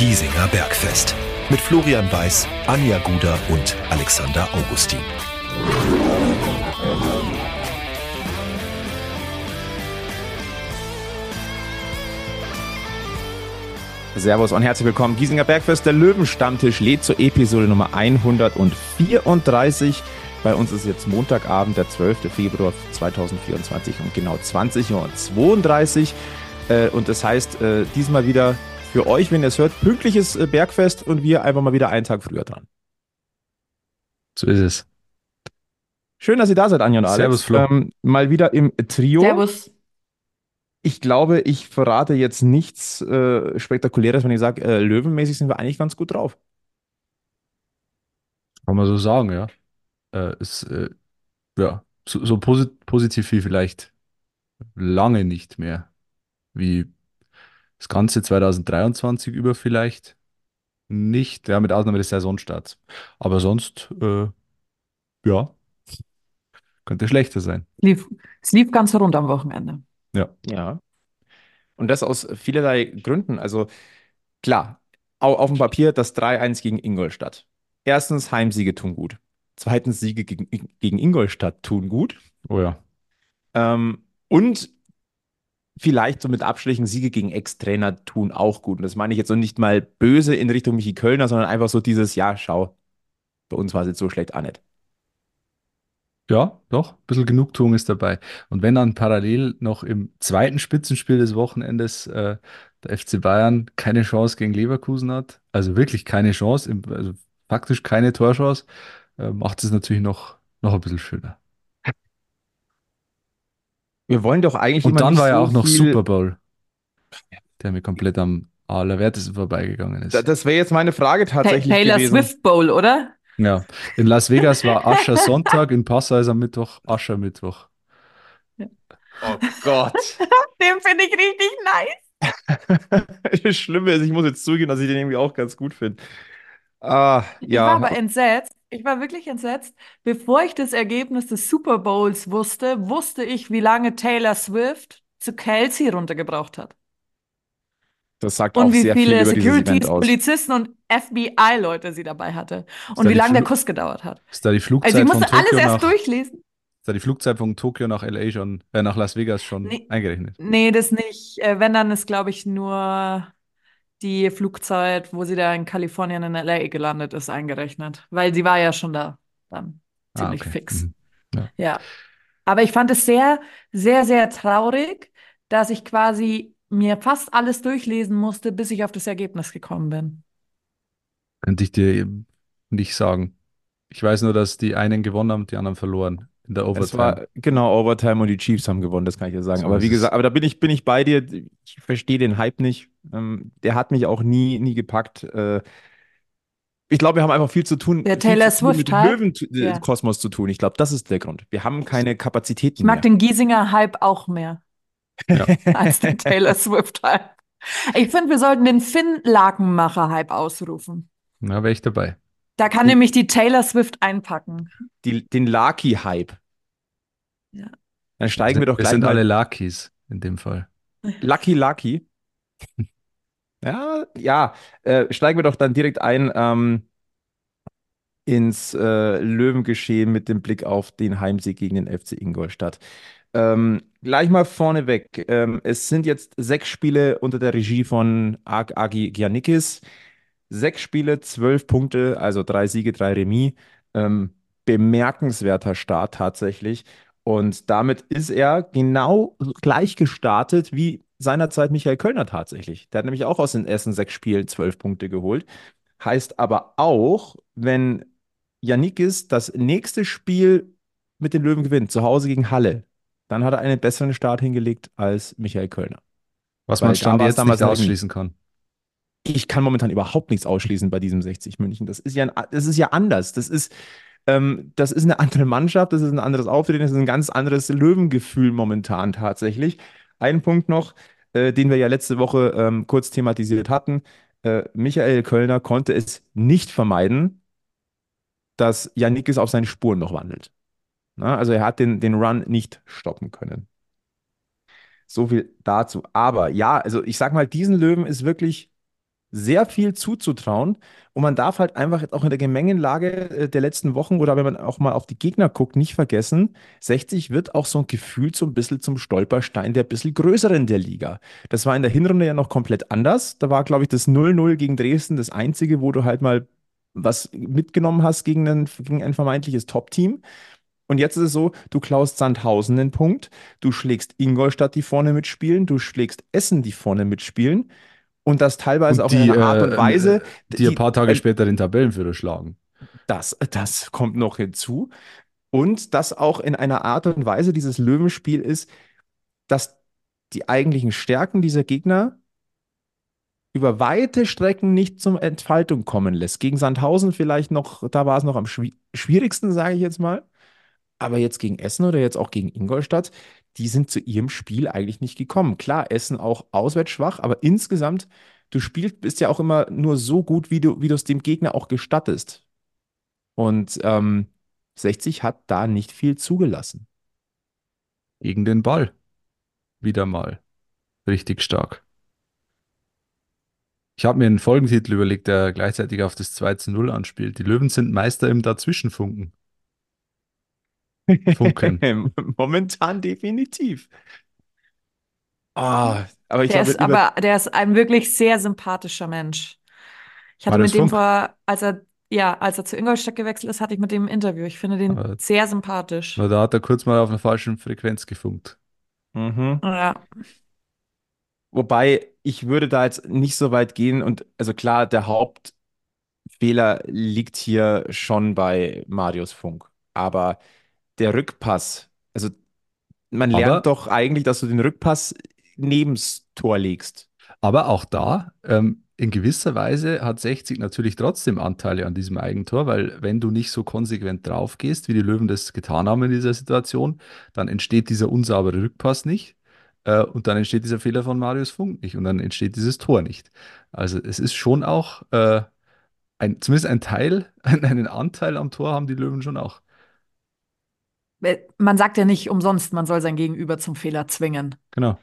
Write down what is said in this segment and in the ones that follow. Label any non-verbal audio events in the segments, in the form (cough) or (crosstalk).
Giesinger Bergfest. Mit Florian Weiß, Anja Guder und Alexander Augustin. Servus und herzlich willkommen. Giesinger Bergfest, der Löwenstammtisch lädt zur Episode Nummer 134. Bei uns ist jetzt Montagabend, der 12. Februar 2024 um genau 20 Uhr und 32. Äh, und das heißt, äh, diesmal wieder für euch, wenn ihr es hört, pünktliches äh, Bergfest und wir einfach mal wieder einen Tag früher dran. So ist es. Schön, dass ihr da seid, Anja und Alex. Servus, Flo. Ähm, mal wieder im Trio. Servus. Ich glaube, ich verrate jetzt nichts äh, Spektakuläres, wenn ich sage, äh, löwenmäßig sind wir eigentlich ganz gut drauf. Kann man so sagen, ja. Äh, ist, äh, ja, so, so posit positiv wie vielleicht lange nicht mehr. Wie das ganze 2023 über vielleicht nicht, ja, mit Ausnahme des Saisonstarts. Aber sonst, äh, ja, könnte schlechter sein. Lief, es lief ganz rund am Wochenende. Ja. Ja. Und das aus vielerlei Gründen. Also klar, au- auf dem Papier das 3-1 gegen Ingolstadt. Erstens, Heimsiege tun gut. Zweitens, Siege gegen, gegen Ingolstadt tun gut. Oh ja. Ähm, und vielleicht so mit Abstrichen Siege gegen Ex-Trainer tun auch gut. Und das meine ich jetzt so nicht mal böse in Richtung Michi Kölner, sondern einfach so dieses, ja, schau, bei uns war es jetzt so schlecht auch nicht. Ja, doch, ein bisschen Genugtuung ist dabei. Und wenn dann parallel noch im zweiten Spitzenspiel des Wochenendes äh, der FC Bayern keine Chance gegen Leverkusen hat, also wirklich keine Chance, also faktisch keine Torchance, äh, macht es natürlich noch, noch ein bisschen schöner. Wir wollen doch eigentlich Und immer dann nicht war ja so auch noch viel- Super Bowl, der mir komplett am allerwertesten vorbeigegangen ist. Da- Das wäre jetzt meine Frage Ta tatsächlich Taylor gewesen. Swift Bowl, oder? Ja, in Las Vegas war Ascher Sonntag, in Passau ist am Mittwoch Ascher Mittwoch. Oh Gott. (laughs) Den finde ich richtig nice. (laughs) Das Schlimme ist, ich muss jetzt zugeben, dass ich den irgendwie auch ganz gut finde. Ah, Ich ja. war aber entsetzt. Ich war wirklich entsetzt. Bevor ich das Ergebnis des Super Bowls wusste, wusste ich, wie lange Taylor Swift zu Kelsey runtergebracht hat. Das sagt Und auch wie sehr viel viele über dieses Event Securities, aus. Polizisten und FBI-Leute sie dabei hatte. da Und wie lange der Kuss gedauert hat. Ist da die Flugzeit Also ich musste alles erst nach, durchlesen. ist da die Flugzeit von Tokio nach LA schon, äh, nach Las Vegas schon Nee. eingerechnet? Nee, das nicht. Äh, Wenn, dann ist, glaube ich, nur die Flugzeit, wo sie da in Kalifornien in LA gelandet ist, eingerechnet. Weil sie war ja schon da dann Ah, ziemlich okay. fix. Mhm. Ja. Aber ich fand es sehr, sehr, sehr traurig, dass ich quasi mir fast alles durchlesen musste, bis ich auf das Ergebnis gekommen bin. Könnte ich dir eben nicht sagen. Ich weiß nur, dass die einen gewonnen haben, die anderen verloren in der Es Overtime. war genau Overtime und die Chiefs haben gewonnen, das kann ich dir sagen. So aber wie es. gesagt, aber da bin ich, bin ich bei dir. Ich verstehe den Hype nicht. Ähm, der hat mich auch nie, nie gepackt. Äh, ich glaube, wir haben einfach viel zu tun. Der viel Taylor tun mit? Ja. Löwenkosmos zu tun. Ich glaube, das ist der Grund. Wir haben keine Kapazitäten Ich mag mehr. den Giesinger Hype auch mehr Ja. (laughs) als den Taylor Swift Hype. Ich finde, wir sollten den Finn-Lakenmacher Hype ausrufen. Na, wäre ich dabei. Da kann Den- nämlich die Taylor Swift einpacken. Die, den Lucky-Hype. Ja. Dann steigen wir doch Wir gleich sind mal alle Luckies in dem Fall. Lucky Lucky. Ja, ja, äh, steigen wir doch dann direkt ein ähm, ins äh, Löwengeschehen mit dem Blick auf den Heimsieg gegen den FC Ingolstadt. Ähm, gleich mal vorneweg. Ähm, es sind jetzt sechs Spiele unter der Regie von Ag Agi Giannikis. Sechs Spiele, zwölf Punkte, also drei Siege, drei Remis. Ähm, bemerkenswerter Start tatsächlich. Und damit ist er genau gleich gestartet wie seinerzeit Michael Kölner tatsächlich. Der hat nämlich auch aus den ersten sechs Spielen zwölf Punkte geholt. Heißt aber auch, wenn Yannickis das nächste Spiel mit den Löwen gewinnt, zu Hause gegen Halle, dann hat er einen besseren Start hingelegt als Michael Kölner. Was Weil man Stand jetzt damals nicht ausschließen kann. Ich kann momentan überhaupt nichts ausschließen bei diesem 60 München. Das ist ja, ein- das ist ja anders. Das ist, ähm, das ist eine andere Mannschaft, das ist ein anderes Auftreten, das ist ein ganz anderes Löwengefühl momentan tatsächlich. Ein Punkt noch, äh, den wir ja letzte Woche ähm, kurz thematisiert hatten. Äh, Michael Kölner konnte es nicht vermeiden, dass Yannickis auf seinen Spuren noch wandelt. Na, also er hat den, den Run nicht stoppen können. So viel dazu. Aber ja, also ich sag mal, diesen Löwen ist wirklich sehr viel zuzutrauen. Und man darf halt einfach auch in der Gemengenlage äh, der letzten Wochen oder wenn man auch mal auf die Gegner guckt, nicht vergessen, 60 wird auch so ein Gefühl so ein bisschen zum Stolperstein der bisschen größeren der Liga. Das war in der Hinrunde ja noch komplett anders. Da war, glaube ich, das 0-0 gegen Dresden das einzige, wo du halt mal was mitgenommen hast gegen ein, gegen ein vermeintliches Top-Team. Und jetzt ist es so, du klaust Sandhausen den Punkt, du schlägst Ingolstadt, die vorne mitspielen, du schlägst Essen, die vorne mitspielen. Und das teilweise Und auch in die, einer Art und äh, Weise, die ein paar Tage äh, später den Tabellenführer schlagen. das, das kommt noch hinzu. Und das auch in einer Art und Weise dieses Löwenspiel ist, dass die eigentlichen Stärken dieser Gegner über weite Strecken nicht zum Entfaltung kommen lässt. Gegen Sandhausen vielleicht noch, da war es noch am schwi- schwierigsten, sage ich jetzt mal. Aber jetzt gegen Essen oder jetzt auch gegen Ingolstadt, die sind zu ihrem Spiel eigentlich nicht gekommen. Klar, Essen auch auswärts schwach, aber insgesamt, du spielst, bist ja auch immer nur so gut, wie du, wie es dem Gegner auch gestattest. Und ähm, 60 hat da nicht viel zugelassen. Gegen den Ball. Wieder mal. Richtig stark. Ich habe mir einen Folgentitel überlegt, der gleichzeitig auf das 2 zu 0 anspielt. Die Löwen sind Meister im Dazwischenfunken. Funken. (laughs) Momentan definitiv. Ah, aber ich Der glaube, ist aber, der ist ein wirklich sehr sympathischer Mensch. Ich hatte mit dem Funk? vor, als er, ja, als er zu Ingolstadt gewechselt ist, hatte ich mit dem ein Interview. Ich finde den Aber- sehr sympathisch. Na, da hat er kurz mal auf einer falschen Frequenz gefunkt. mhm. Ja. Wobei ich würde da jetzt nicht so weit gehen und also klar, der Hauptfehler liegt hier schon bei Marius Funk. Aber der Rückpass, also man lernt Aber- doch eigentlich, dass du den Rückpass nebens Tor legst. Aber auch da, ähm, in gewisser Weise hat 60 natürlich trotzdem Anteile an diesem Eigentor, weil wenn du nicht so konsequent drauf gehst, wie die Löwen das getan haben in dieser Situation, dann entsteht dieser unsaubere Rückpass nicht. Äh, und dann entsteht dieser Fehler von Marius Funk nicht und dann entsteht dieses Tor nicht. Also es ist schon auch äh, ein, zumindest ein Teil, (laughs) einen Anteil am Tor haben die Löwen schon auch. Äh, Man sagt ja nicht umsonst, man soll sein Gegenüber zum Fehler zwingen. Genau.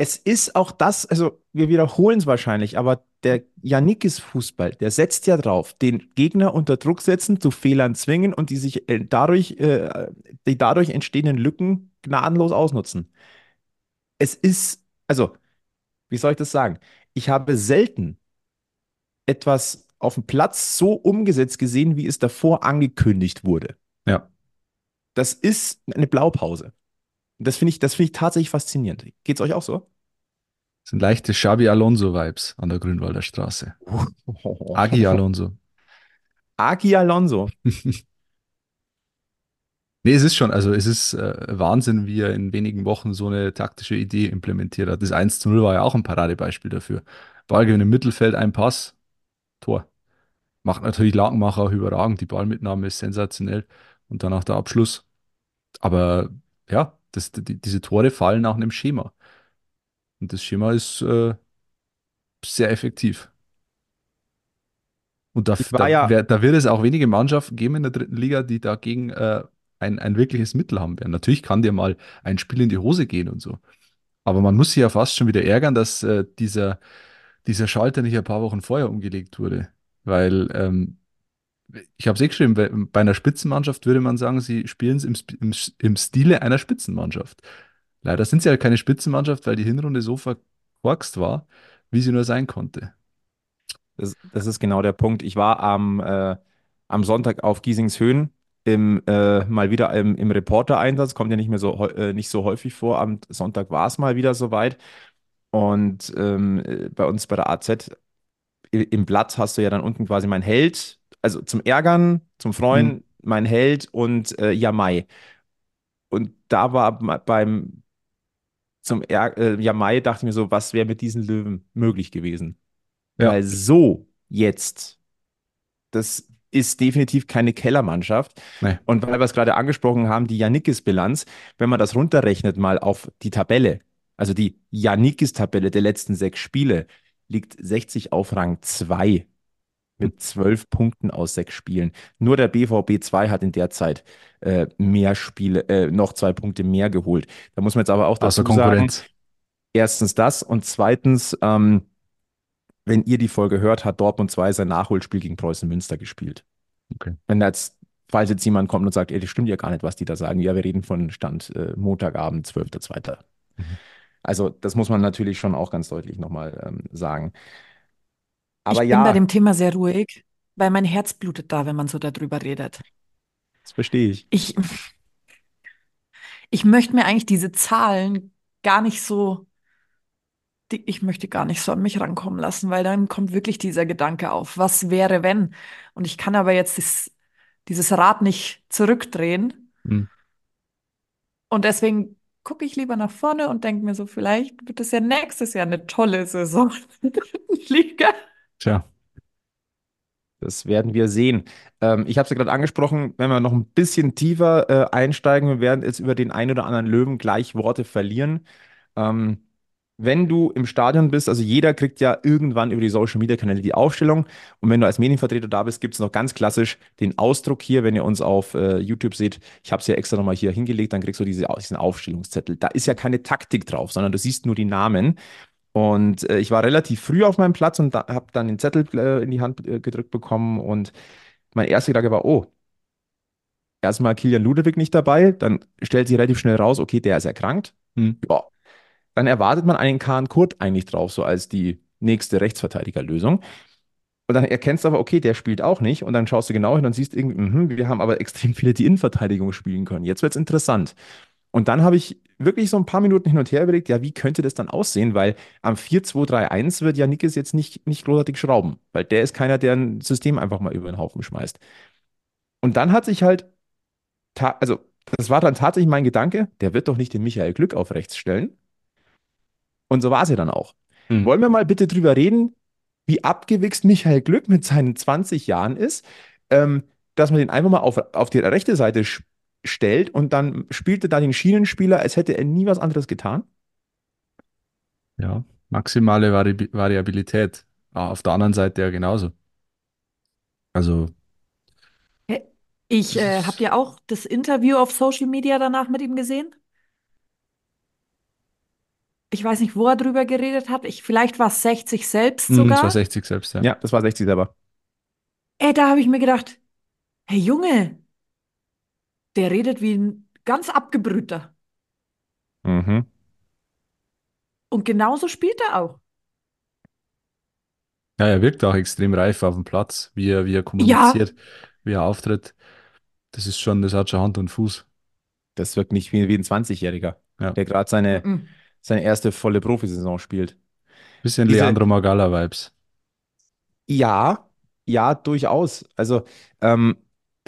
Es ist auch das, also wir wiederholen es wahrscheinlich, aber der Yannickis Fußball, der setzt ja drauf, den Gegner unter Druck setzen, zu Fehlern zwingen und die sich äh, dadurch, äh, die dadurch entstehenden Lücken gnadenlos ausnutzen. Es ist, also, wie soll ich das sagen? Ich habe selten etwas auf dem Platz so umgesetzt gesehen, wie es davor angekündigt wurde. Ja. Das ist eine Blaupause. Das finde ich, das finde ich tatsächlich faszinierend. Geht's euch auch so? Das sind leichte Xabi Alonso-Vibes an der Grünwalder Straße. (laughs) Agi Alonso. Aki Alonso. (laughs) Nee, es ist schon, also es ist äh, Wahnsinn, wie er in wenigen Wochen so eine taktische Idee implementiert hat. Das 1 zu 0 war ja auch ein Paradebeispiel dafür. Ballgewinn im Mittelfeld, ein Pass, Tor. Macht natürlich Lakenmacher auch überragend, die Ballmitnahme ist sensationell und danach der Abschluss. Aber ja, das, die, diese Tore fallen nach einem Schema. Und das Schema ist äh, sehr effektiv. Und da, Ich war da, ja- wer- da wird es auch wenige Mannschaften geben in der dritten Liga, die dagegen äh, ein, ein wirkliches Mittel haben werden. Natürlich kann dir mal ein Spiel in die Hose gehen und so. Aber man muss sich ja fast schon wieder ärgern, dass äh, dieser, dieser Schalter nicht ein paar Wochen vorher umgelegt wurde. Weil ähm, ich habe es eh geschrieben, bei, einer Spitzenmannschaft würde man sagen, sie spielen es im, im, im Stile einer Spitzenmannschaft. Leider sind sie ja keine Spitzenmannschaft, weil die Hinrunde so verkorkst war, wie sie nur sein konnte. Das, das ist genau der Punkt. Ich war am, äh, am Sonntag auf Giesingshöhen im, äh, mal wieder im, im Reporter-Einsatz. Kommt ja nicht mehr so, äh, nicht so häufig vor. Am Sonntag war es mal wieder soweit. Und ähm, äh, bei uns bei der AZ im Blatt hast du ja dann unten quasi mein Held, also zum Ärgern, zum Freuen, mein Held und äh, Jamai. Und da war beim zum Ärg äh, Jamai dachte ich mir so, was wäre mit diesen Löwen möglich gewesen? Ja. Weil so jetzt, das ist definitiv keine Kellermannschaft. Nee. Und weil wir es gerade angesprochen haben, die Janikis-Bilanz, wenn man das runterrechnet mal auf die Tabelle, also die Janikis-Tabelle der letzten sechs Spiele, liegt 60 auf Rang 2 mit zwölf Punkten aus sechs Spielen. Nur der BVB 2 hat in der Zeit äh, mehr Spiele, äh, noch zwei Punkte mehr geholt. Da muss man jetzt aber auch dazu sagen, Konkurrenz. erstens das und zweitens, ähm, wenn ihr die Folge hört, hat Dortmund 2 sein Nachholspiel gegen Preußen Münster gespielt. Okay. Wenn jetzt, falls jetzt jemand kommt und sagt, ey, das stimmt ja gar nicht, was die da sagen. Ja, wir reden von Stand äh, Montagabend, 12.02. Mhm. Also das muss man natürlich schon auch ganz deutlich nochmal ähm, sagen. Aber ich ja, bin bei dem Thema sehr ruhig, weil mein Herz blutet da, wenn man so darüber redet. das verstehe ich. Ich, ich möchte mir eigentlich diese Zahlen gar nicht so, die, ich möchte gar nicht so an mich rankommen lassen, weil dann kommt wirklich dieser Gedanke auf, was wäre, wenn? Und ich kann aber jetzt das, dieses Rad nicht zurückdrehen. Hm. Und deswegen gucke ich lieber nach vorne und denke mir so, vielleicht wird es ja nächstes Jahr eine tolle Saison in der dritten Liga. Tja, Das werden wir sehen. Ähm, ich habe es ja gerade angesprochen, wenn wir noch ein bisschen tiefer äh, einsteigen, wir werden jetzt über den einen oder anderen Löwen gleich Worte verlieren. Ähm, wenn du im Stadion bist, also jeder kriegt ja irgendwann über die Social Media Kanäle die Aufstellung. Und wenn du als Medienvertreter da bist, gibt es noch ganz klassisch den Ausdruck hier, wenn ihr uns auf äh, YouTube seht. Ich habe es ja extra nochmal hier hingelegt, dann kriegst du diese, diesen Aufstellungszettel. Da ist ja keine Taktik drauf, sondern du siehst nur die Namen. Und äh, ich war relativ früh auf meinem Platz und da, habe dann den Zettel äh, in die Hand äh, gedrückt bekommen. Und mein erster Gedanke war, oh, erstmal Kilian Ludewig nicht dabei. Dann stellt sich relativ schnell raus, okay, der ist erkrankt. Hm. Ja. Dann erwartet man einen Kahn Kurt eigentlich drauf, so als die nächste Rechtsverteidigerlösung. Und dann erkennst du aber, okay, der spielt auch nicht. Und dann schaust du genau hin und siehst irgendwie, mhm, wir haben aber extrem viele, die Innenverteidigung spielen können. Jetzt wird es interessant. Und dann habe ich wirklich so ein paar Minuten hin und her überlegt, ja, wie könnte das dann aussehen? Weil am 4-2-3-1 wird Janikis jetzt nicht, nicht großartig schrauben, weil der ist keiner, der ein System einfach mal über den Haufen schmeißt. Und dann hat sich halt, also das war dann tatsächlich mein Gedanke, der wird doch nicht den Michael Glück auf rechts stellen. Und so war es ja dann auch. Hm. Wollen wir mal bitte drüber reden, wie abgewichst Michael Glück mit seinen 20 Jahren ist, ähm, dass man den einfach mal auf, auf die rechte Seite sch- stellt und dann spielt er da den Schienenspieler, als hätte er nie was anderes getan? ja, maximale Vari Variabilität. Ah, Auf der anderen Seite ja genauso. Also, Ich äh, habt ihr auch das Interview auf Social Media danach mit ihm gesehen? Ich weiß nicht, wo er drüber geredet hat. Ich, vielleicht war es 60 selbst hm, es war sogar. 60 selbst, ja. Ja, das war 60 selber. Ey, da habe ich mir gedacht, hey Junge, der redet wie ein ganz abgebrühter. Mhm. Und genauso spielt er auch. Ja, er wirkt auch extrem reif auf dem Platz, wie er, wie er kommuniziert, wie er auftritt. Das ist schon, das hat schon Hand und Fuß. Das wirkt nicht wie, wie ein 20-Jähriger, Ja. der gerade seine, Mhm. seine erste volle Profisaison spielt. Bisschen Diese- Leandro Magala-Vibes, Ja, ja, durchaus. Also, ähm,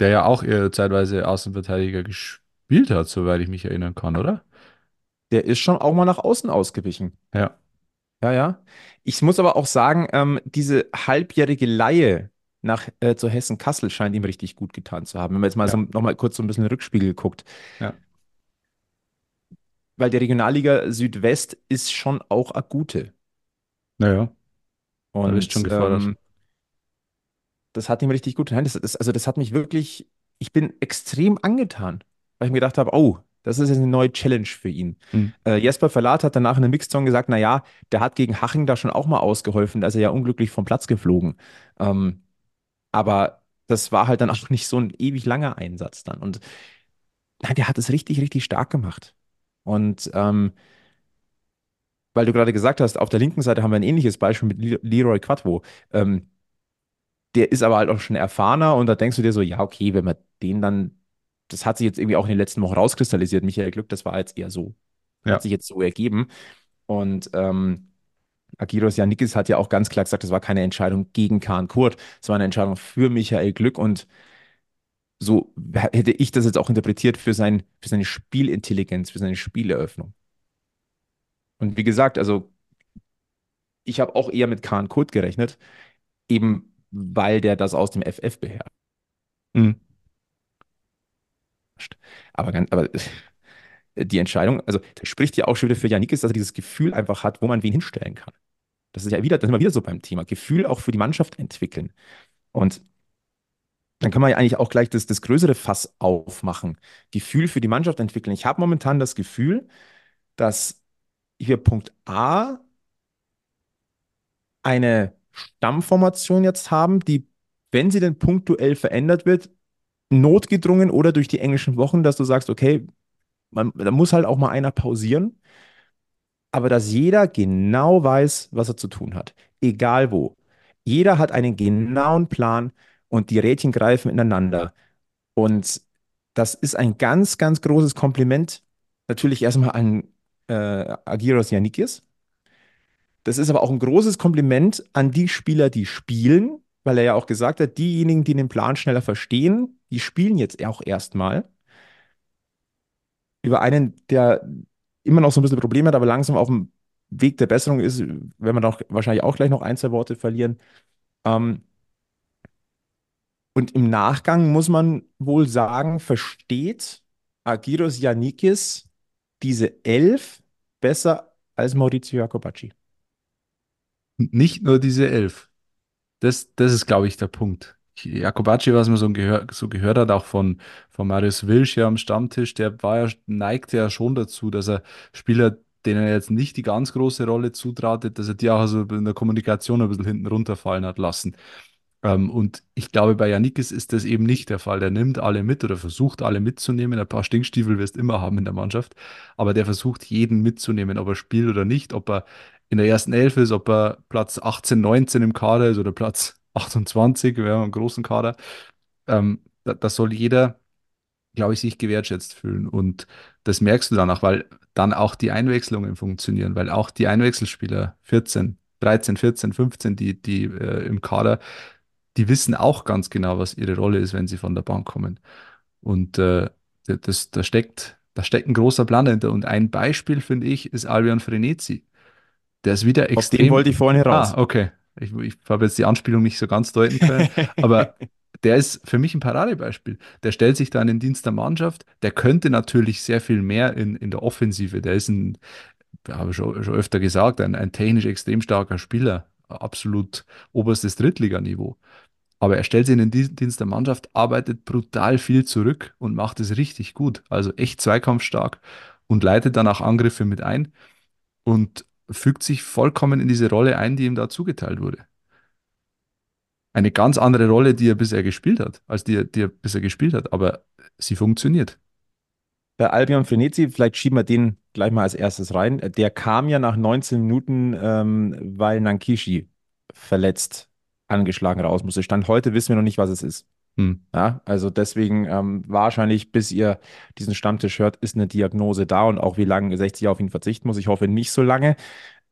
der ja auch äh, zeitweise Außenverteidiger gespielt hat, soweit ich mich erinnern kann, oder? der ist schon auch mal nach außen ausgewichen. Ja. Ja, ja. Ich muss aber auch sagen, ähm, diese halbjährige Leihe nach äh, zu Hessen Kassel scheint ihm richtig gut getan zu haben. Wenn man jetzt mal Ja. so noch mal kurz so ein bisschen Rückspiegel guckt. Ja. Weil die Regionalliga Südwest ist schon auch eine gute. Naja, Und bist schon gefordert. ähm, das hat ihm richtig gut getan. Das, das, also das hat mich wirklich, ich bin extrem angetan, weil ich mir gedacht habe, oh, das ist jetzt eine neue Challenge für ihn. Mhm. Äh, Jesper Verlat hat danach in einem Mixzone gesagt, naja, der hat gegen Haching da schon auch mal ausgeholfen, da ist er ja unglücklich vom Platz geflogen. Ähm, aber das war halt dann auch nicht so ein ewig langer Einsatz dann. Und nein, der hat es richtig, richtig stark gemacht. Und ähm, weil du gerade gesagt hast, auf der linken Seite haben wir ein ähnliches Beispiel mit Le- Leroy Quadvo. Ähm, der ist aber halt auch schon erfahrener und da denkst du dir so, ja, okay, wenn man den dann, das hat sich jetzt irgendwie auch in den letzten Wochen rauskristallisiert. Michael Glück, das war jetzt eher so, Ja. hat sich jetzt so ergeben. Und ähm, Agiros Janikis hat ja auch ganz klar gesagt, das war keine Entscheidung gegen Kahn Kurt, es war eine Entscheidung für Michael Glück und so hätte ich das jetzt auch interpretiert für, sein, für seine Spielintelligenz, für seine Spieleröffnung. Und wie gesagt, also ich habe auch eher mit Kahn Kurt gerechnet, eben weil der das aus dem FF beherrscht. Mhm. Aber, ganz, aber die Entscheidung, also das spricht ja auch schon wieder für Janikis, dass er dieses Gefühl einfach hat, wo man wen hinstellen kann. Das ist ja wieder, das sind wir wieder so beim Thema. Gefühl auch für die Mannschaft entwickeln. Und dann kann man ja eigentlich auch gleich das, das größere Fass aufmachen. Gefühl für die Mannschaft entwickeln. Ich habe momentan das Gefühl, dass hier Punkt A eine Stammformation jetzt haben, die, wenn sie denn punktuell verändert wird, notgedrungen oder durch die englischen Wochen, dass du sagst, okay, man, da muss halt auch mal einer pausieren, aber dass jeder genau weiß, was er zu tun hat, egal wo. Jeder hat einen genauen Plan und die Rädchen greifen ineinander. Und das ist ein ganz, ganz großes Kompliment. Natürlich erstmal an äh, Agiros Yannikis. Das ist aber auch ein großes Kompliment an die Spieler, die spielen, weil er ja auch gesagt hat, diejenigen, die den Plan schneller verstehen, die spielen jetzt auch erstmal. Über einen, der immer noch so ein bisschen Probleme hat, aber langsam auf dem Weg der Besserung ist, werden wir doch wahrscheinlich auch gleich noch ein, zwei Worte verlieren. Ähm, und im Nachgang muss man wohl sagen, versteht Agiros Yannikis diese Elf besser als Maurizio Jacobacci. Nicht nur diese elf. Das, das ist, glaube ich, der Punkt. Jakobacci, was man so, gehör, so gehört hat, auch von, von Marius Wilsch ja am Stammtisch, der war ja, neigte ja schon dazu, dass er Spieler, denen er jetzt nicht die ganz große Rolle zutratet, dass er die auch also in der Kommunikation ein bisschen hinten runterfallen hat lassen. Ähm, und ich glaube, bei Janikis ist das eben nicht der Fall. Der nimmt alle mit oder versucht alle mitzunehmen. Ein paar Stinkstiefel wirst du immer haben in der Mannschaft, aber der versucht jeden mitzunehmen, ob er spielt oder nicht, ob er in der ersten Elf ist, ob er Platz 18, 19 im Kader ist oder Platz 28, wir haben einen großen Kader. Ähm, da, da soll jeder, glaube ich, sich gewertschätzt fühlen. Und das merkst du danach, weil dann auch die Einwechslungen funktionieren, weil auch die Einwechselspieler 14, 13, 14, 15, die, die äh, im Kader, die wissen auch ganz genau, was ihre Rolle ist, wenn sie von der Bank kommen. Und äh, das, da steckt, da steckt ein großer Plan dahinter. Und ein Beispiel, finde ich, ist Albion Frenetzi. Der ist wieder extrem. Auf den wollte ich vorhin heraus. Ah, okay. Ich, ich habe jetzt die Anspielung nicht so ganz deuten können, (laughs) aber der ist für mich ein Paradebeispiel. Der stellt sich da in den Dienst der Mannschaft. Der könnte natürlich sehr viel mehr in, in der Offensive. Der ist ein, habe ich schon, schon öfter gesagt, ein, ein technisch extrem starker Spieler. Absolut oberstes Drittliganiveau. Aber er stellt sich in den Dienst der Mannschaft, arbeitet brutal viel zurück und macht es richtig gut. Also echt zweikampfstark und leitet dann auch Angriffe mit ein. Und fügt sich vollkommen in diese Rolle ein, die ihm da zugeteilt wurde. Eine ganz andere Rolle, die er bisher gespielt hat, als die, die er bisher gespielt hat, aber sie funktioniert. Bei Albion Frenetzi, vielleicht schieben wir den gleich mal als erstes rein. Der kam ja nach 19 Minuten, ähm, weil Nankishi verletzt, angeschlagen raus musste. Stand heute wissen wir noch nicht, was es ist. Hm. Ja, also deswegen ähm, wahrscheinlich, bis ihr diesen Stammtisch hört, ist eine Diagnose da und auch wie lange 60 auf ihn verzichten muss. Ich hoffe nicht so lange.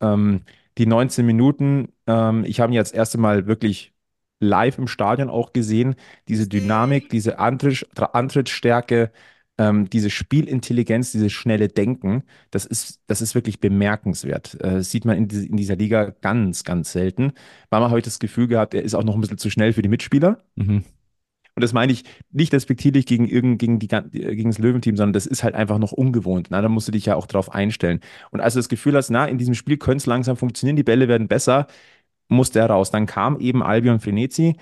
Ähm, die 19 Minuten, ähm, ich habe ihn jetzt das erste Mal wirklich live im Stadion auch gesehen. Diese Dynamik, diese Antritt, Antrittsstärke, ähm, diese Spielintelligenz, dieses schnelle Denken, das ist, das ist wirklich bemerkenswert. Äh, das sieht man in, in, dieser Liga ganz, ganz selten. Weil man heute das Gefühl gehabt, er ist auch noch ein bisschen zu schnell für die Mitspieler. Mhm. Und das meine ich nicht respektierlich gegen, gegen, die, gegen das Löwenteam, sondern das ist halt einfach noch ungewohnt. Na, da musst du dich ja auch drauf einstellen. Und als du das Gefühl hast, na, in diesem Spiel könnte es langsam funktionieren, die Bälle werden besser, musste er raus. Dann kam eben Albion Frenetzi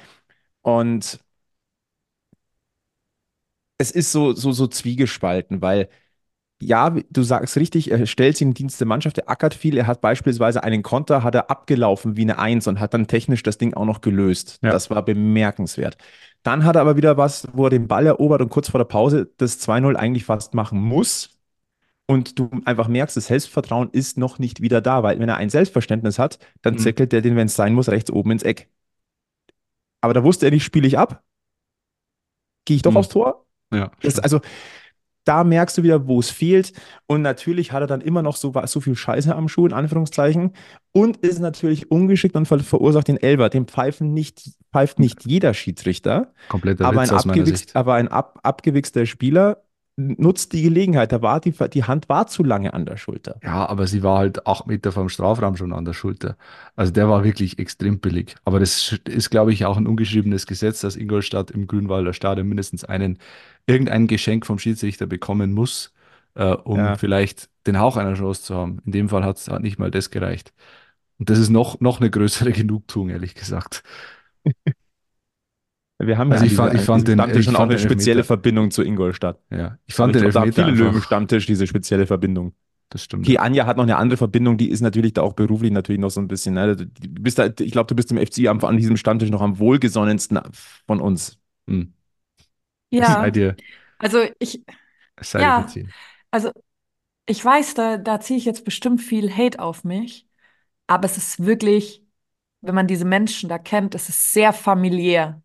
und es ist so, so, so zwiegespalten, weil ja, du sagst richtig, er stellt sich in den Dienst der Mannschaft, er ackert viel, er hat beispielsweise einen Konter, hat er abgelaufen wie eine Eins und hat dann technisch das Ding auch noch gelöst. Ja. Das war bemerkenswert. Dann hat er aber wieder was, wo er den Ball erobert und kurz vor der Pause das 2-0 eigentlich fast machen muss. Und du einfach merkst, das Selbstvertrauen ist noch nicht wieder da, weil wenn er ein Selbstverständnis hat, dann mhm. zirkelt er den, wenn es sein muss, rechts oben ins Eck. Aber da wusste er nicht, spiele ich ab? Gehe ich doch mhm. aufs Tor? Ja. Das, also, da merkst du wieder, wo es fehlt. Und natürlich hat er dann immer noch so, so viel Scheiße am Schuh, in Anführungszeichen. Und ist natürlich ungeschickt und ver verursacht den Elber. Den pfeifen nicht, pfeift nicht jeder Schiedsrichter. Kompletter aber Witz ein, aus abgewichst, aber ein ab, abgewichster Spieler nutzt die Gelegenheit. Da war die, die Hand war zu lange an der Schulter. Ja, aber sie war halt acht Meter vom Strafraum schon an der Schulter. Also der war wirklich extrem billig. Aber das ist, glaube ich, auch ein ungeschriebenes Gesetz, dass Ingolstadt im Grünwalder Stadion mindestens einen irgendein Geschenk vom Schiedsrichter bekommen muss, äh, um ja. vielleicht den Hauch einer Chance zu haben. In dem Fall hat es nicht mal das gereicht. Und das ist noch, noch eine größere (laughs) Genugtuung, ehrlich gesagt. Wir haben also ja ich fand, ich fand den Stammtisch schon auch eine spezielle Verbindung zu Ingolstadt. Ja, ich fand also den ich glaub, Elfmeter viele Löwen Stammtisch diese spezielle Verbindung. das stimmt. Okay, ja. Anja hat noch eine andere Verbindung, die ist natürlich da auch beruflich natürlich noch so ein bisschen. Ne? Du bist da, ich glaube, du bist im FC am, an diesem Stammtisch noch am wohlgesonnensten von uns. Hm. Ja, Sei dir, also ich, sei dir ja, verziehen. also ich weiß, da, da ziehe ich jetzt bestimmt viel Hate auf mich, aber es ist wirklich, wenn man diese Menschen da kennt, es ist sehr familiär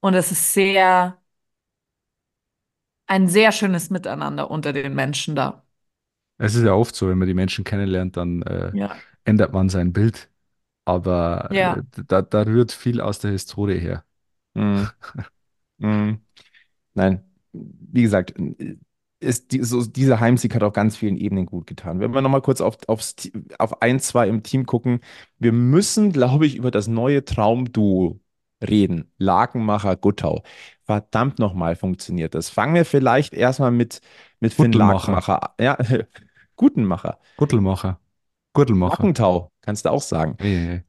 und es ist sehr, ein sehr schönes Miteinander unter den Menschen da. Es ist ja oft so, wenn man die Menschen kennenlernt, dann äh, Ja. ändert man sein Bild. Aber Ja. äh, da, da rührt viel aus der Historie her. Mhm. (laughs) Mhm. Nein, wie gesagt, ist die, so, dieser Heimsieg hat auf ganz vielen Ebenen gut getan. Wenn wir nochmal kurz auf, aufs, auf ein, zwei im Team gucken, wir müssen, glaube ich, über das neue Traumduo reden. Lakenmacher, Guttau. Verdammt nochmal funktioniert das. Fangen wir vielleicht erstmal mit, mit Finn Guttelmacher. Lakenmacher. Ja, (laughs) Gutenmacher. Gürtelmacher. Gürtelmacher. Lackentau, kannst du auch sagen. Nee, nee.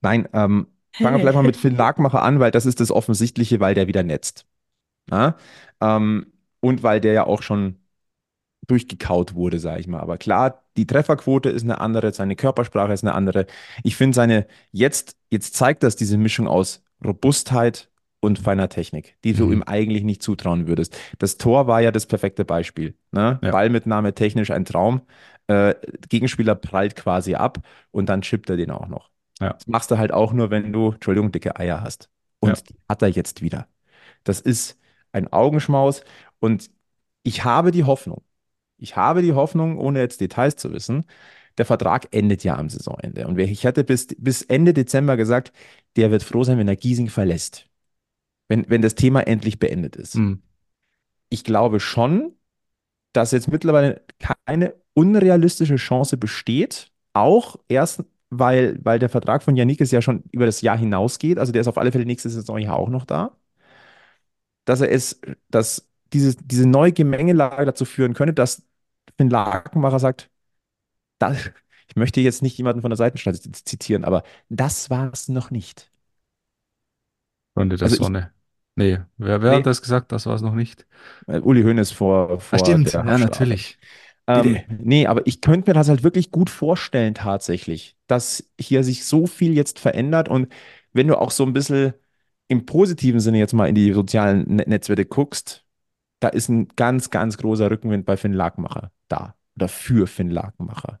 Nein, ähm, fangen wir vielleicht mal mit Finn Lagmacher an, weil das ist das Offensichtliche, weil der wieder netzt. Ja? Ähm, und weil der ja auch schon durchgekaut wurde, sage ich mal. Aber klar, die Trefferquote ist eine andere, seine Körpersprache ist eine andere. Ich finde seine, jetzt, jetzt zeigt das diese Mischung aus Robustheit und feiner Technik, die du Mhm. ihm eigentlich nicht zutrauen würdest. Das Tor war ja das perfekte Beispiel. Ne? Ja. Ballmitnahme technisch ein Traum. Äh, Gegenspieler prallt quasi ab und dann chippt er den auch noch. Ja. Das machst du halt auch nur, wenn du, Entschuldigung, dicke Eier hast. Und Ja. die hat er jetzt wieder. Das ist ein Augenschmaus und ich habe die Hoffnung, ich habe die Hoffnung, ohne jetzt Details zu wissen, der Vertrag endet ja am Saisonende. Und ich hatte bis, bis Ende Dezember gesagt, der wird froh sein, wenn er Giesing verlässt. Wenn, wenn das Thema endlich beendet ist. Hm. Ich glaube schon, dass jetzt mittlerweile keine unrealistische Chance besteht. Auch erst, weil, weil der Vertrag von Janikis ja schon über das Jahr hinausgeht. Also der ist auf alle Fälle nächste Saison ja auch noch da. Dass er es, dass diese, diese neue Gemengelage dazu führen könnte, dass Finn Lakenmacher sagt, das, (laughs) ich möchte jetzt nicht jemanden von der Seitenschneide zitieren, aber das war es noch nicht. Freunde der Also ich- Sonne. Nee, wer, wer Nee. hat das gesagt? Das war es noch nicht. Äh, Uli Hoeneß vor, vor Ah, stimmt. Ja, natürlich. Ähm, nee, aber ich könnte mir das halt wirklich gut vorstellen, tatsächlich, dass hier sich so viel jetzt verändert und wenn du auch so ein bisschen im positiven Sinne jetzt mal in die sozialen Ne- Netzwerke guckst, da ist ein ganz, ganz großer Rückenwind bei Finn Lakenmacher da oder für Finn Lakenmacher.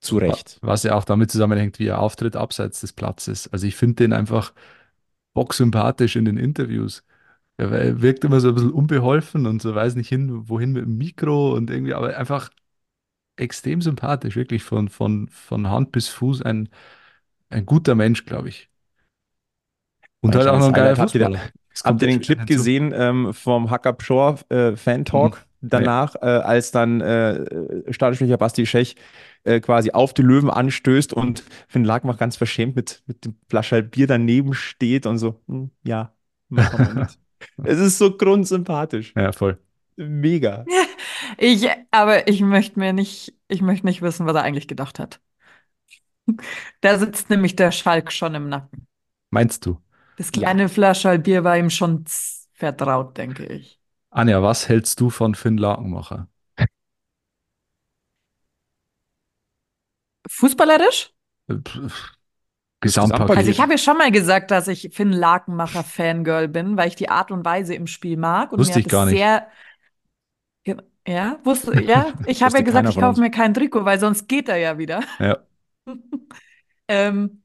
Zu Recht. Was ja auch damit zusammenhängt, wie er auftritt abseits des Platzes. Also ich finde den einfach bocksympathisch in den Interviews. Er er wirkt immer so ein bisschen unbeholfen und so weiß nicht hin, wohin mit dem Mikro und irgendwie, aber einfach extrem sympathisch, wirklich von, von, von Hand bis Fuß ein, ein guter Mensch, glaube ich. Und halt auch noch ein geiler Habt ihr, habt ihr den Clip gesehen ähm, vom Hacker Pschorr äh, Fan Talk danach, äh, als dann äh, Stadionsprecher Basti Schech äh, quasi auf die Löwen anstößt und Finn Lakenbach ganz verschämt mit, mit dem Flasche Bier daneben steht und so, hm, ja, machen wir mit. (laughs) es ist so grundsympathisch. Ja, voll. Mega. (laughs) Ich, aber ich möchte mir nicht, ich möchte nicht wissen, was er eigentlich gedacht hat. (laughs) Da sitzt nämlich der Schalk schon im Nacken. Meinst du? Das kleine Flascherl Bier war ihm schon z- vertraut, denke ich. Anja, was hältst du von Finn Lakenmacher? Fußballerisch? Äh, pf, Gesamtpaket. Also ich habe ja schon mal gesagt, dass ich Finn Lakenmacher Fangirl bin, weil ich die Art und Weise im Spiel mag. Und Wusste mir ich hat gar es nicht. sehr. Ja, wusste, ja, (laughs) ich habe ja gesagt, ich kaufe mir kein Trikot, weil sonst geht er ja wieder. Ja, (laughs) Ähm,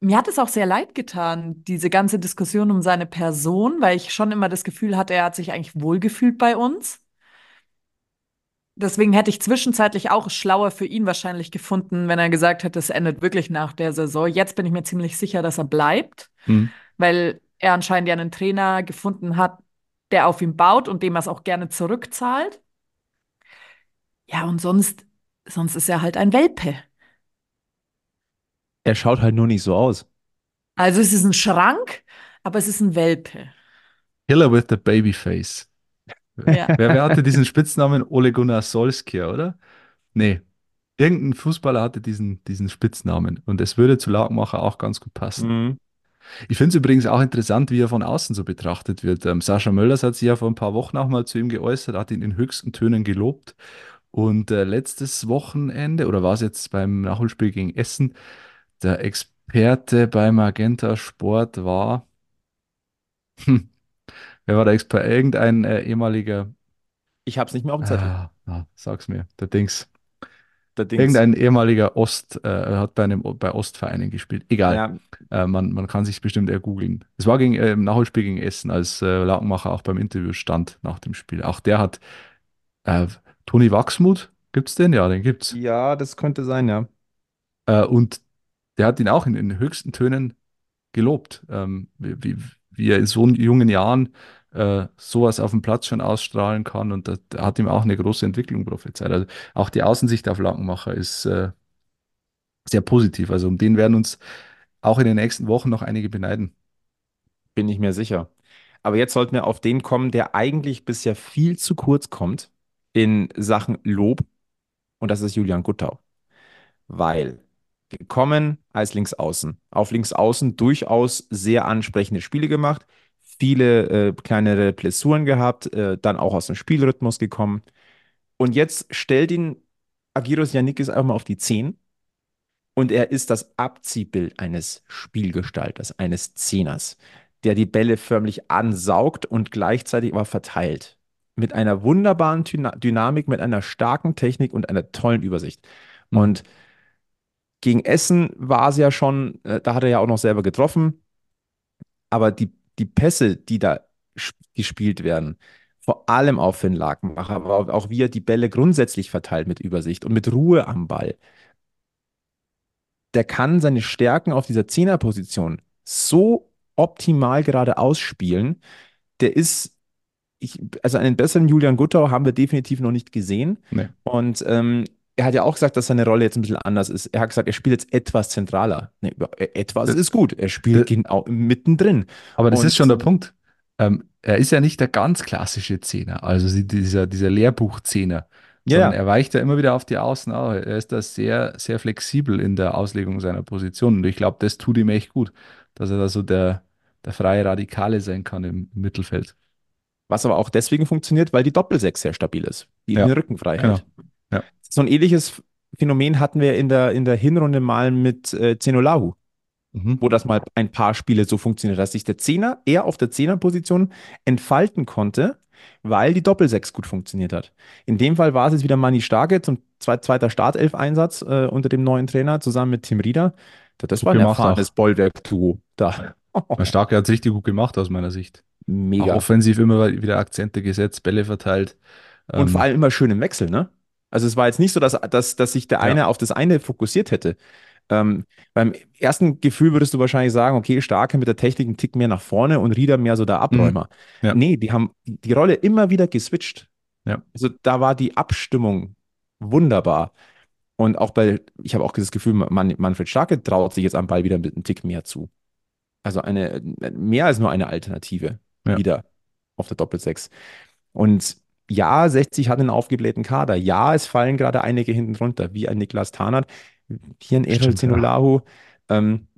mir hat es auch sehr leid getan, diese ganze Diskussion um seine Person, weil ich schon immer das Gefühl hatte, er hat sich eigentlich wohlgefühlt bei uns. Deswegen hätte ich zwischenzeitlich auch schlauer für ihn wahrscheinlich gefunden, wenn er gesagt hätte, es endet wirklich nach der Saison. Jetzt bin ich mir ziemlich sicher, dass er bleibt, hm. weil er anscheinend ja einen Trainer gefunden hat, der auf ihn baut und dem er es auch gerne zurückzahlt. Ja, und sonst, sonst ist er halt ein Welpe. Er schaut halt nur nicht so aus. Also es ist ein Schrank, aber es ist ein Welpe. Killer with the Babyface. Ja. (laughs) Wer, wer hatte diesen Spitznamen? Ole Gunnar Solskjaer, oder? Nee. Irgendein Fußballer hatte diesen, diesen Spitznamen. Und es würde zu Lautmacher auch ganz gut passen. Mhm. Ich finde es übrigens auch interessant, wie er von außen so betrachtet wird. Ähm, Sascha Mölders hat sich ja vor ein paar Wochen auch mal zu ihm geäußert, hat ihn in höchsten Tönen gelobt. Und äh, letztes Wochenende, oder war es jetzt beim Nachholspiel gegen Essen, der Experte bei Magenta Sport war, hm, wer war der Experte? Irgendein äh, ehemaliger, Ich habe es nicht mehr auf dem Zettel. ah, ah, sag's mir, der Dings. Der Dings. Irgendein ehemaliger Ost, äh, hat bei einem bei Ostvereinen gespielt. Egal. Ja, Äh, man, man kann sich bestimmt ergoogeln. Es war gegen, äh, im Nachholspiel gegen Essen, als äh, Lautenmacher auch beim Interview stand nach dem Spiel. Auch der hat äh, Toni Wachsmuth, gibt's den? Ja, den gibt's. ja, das könnte sein, ja. Äh, und der hat ihn auch in den höchsten Tönen gelobt, ähm, wie, wie, wie er in so jungen Jahren äh, sowas auf dem Platz schon ausstrahlen kann. Und das, hat ihm auch eine große Entwicklung prophezeit. Also auch die Außensicht auf Lautenmacher ist äh, sehr positiv. Also um den werden uns auch in den nächsten Wochen noch einige beneiden. Bin ich mir sicher. Aber jetzt sollten wir auf den kommen, der eigentlich bisher viel zu kurz kommt in Sachen Lob. Und das ist Julian Guttau. Weil gekommen als Linksaußen. Auf Linksaußen durchaus sehr ansprechende Spiele gemacht. Viele äh, kleinere Blessuren gehabt, äh, dann auch aus dem Spielrhythmus gekommen. Und jetzt stellt ihn Agiros Yannikis einfach mal auf die 10 und er ist das Abziehbild eines Spielgestalters, eines Zehners, der die Bälle förmlich ansaugt und gleichzeitig aber verteilt. Mit einer wunderbaren Dyna Dynamik, mit einer starken Technik und einer tollen Übersicht. Mhm. Gegen Essen war es ja schon, äh, da hat er ja auch noch selber getroffen, aber die, die Pässe, die da sp- gespielt werden, vor allem auf Finn Lakenmacher, aber auch, auch wie er die Bälle grundsätzlich verteilt mit Übersicht und mit Ruhe am Ball, der kann seine Stärken auf dieser Zehnerposition so optimal gerade ausspielen. Der ist, ich, also einen besseren Julian Guttau haben wir definitiv noch nicht gesehen. Nee. Und ähm, er hat ja auch gesagt, dass seine Rolle jetzt ein bisschen anders ist. Er hat gesagt, er spielt jetzt etwas zentraler. Nee, äh, etwas Das- ist gut. Er spielt genau mittendrin. Aber das Und- ist schon der Punkt. Ähm, er ist ja nicht der ganz klassische Zehner, also dieser, dieser Lehrbuch-Zehner, Ja, er weicht ja immer wieder auf die Außen aus. Er ist da sehr, sehr flexibel in der Auslegung seiner Position. Und ich glaube, das tut ihm echt gut, dass er da so der, der freie Radikale sein kann im Mittelfeld. Was aber auch deswegen funktioniert, weil die Doppelsechs sehr stabil ist, die ihm Ja, den Rücken frei genau. Ja. So ein ähnliches Phänomen hatten wir in der, in der Hinrunde mal mit äh, Zenolahu. Mhm. wo das mal ein paar Spiele so funktioniert, dass sich der Zehner eher auf der Zehnerposition entfalten konnte, weil die Doppelsechs gut funktioniert hat. In dem Fall war es jetzt wieder Manni Starke zum zwe zweiter Startelf-Einsatz äh, unter dem neuen Trainer zusammen mit Tim Rieder. Das Gut war ein erfahrenes Bollwerk-Duo. Da. Starke hat es richtig gut gemacht aus meiner Sicht. Auch Mega. offensiv immer wieder Akzente gesetzt, Bälle verteilt. Und Ähm, vor allem immer schön im Wechsel, ne? Also es war jetzt nicht so, dass, dass, dass sich der Ja. eine auf das eine fokussiert hätte. Ähm, beim ersten Gefühl würdest du wahrscheinlich sagen, okay, Starke mit der Technik einen Tick mehr nach vorne und Rieder mehr so der Abräumer. Ja. Nee, die haben die Rolle immer wieder geswitcht. Ja. Also da war die Abstimmung wunderbar. Und auch bei, ich habe auch das Gefühl, Man Manfred Starke traut sich jetzt am Ball wieder mit einem Tick mehr zu. Also eine, mehr als nur eine Alternative Ja. wieder auf der Doppelsechs. Und ja, 60 hat einen aufgeblähten Kader. Ja, es fallen gerade einige hinten runter, wie ein Niklas Tarnath, hier ein Erel Stimmt, ja. Ähm,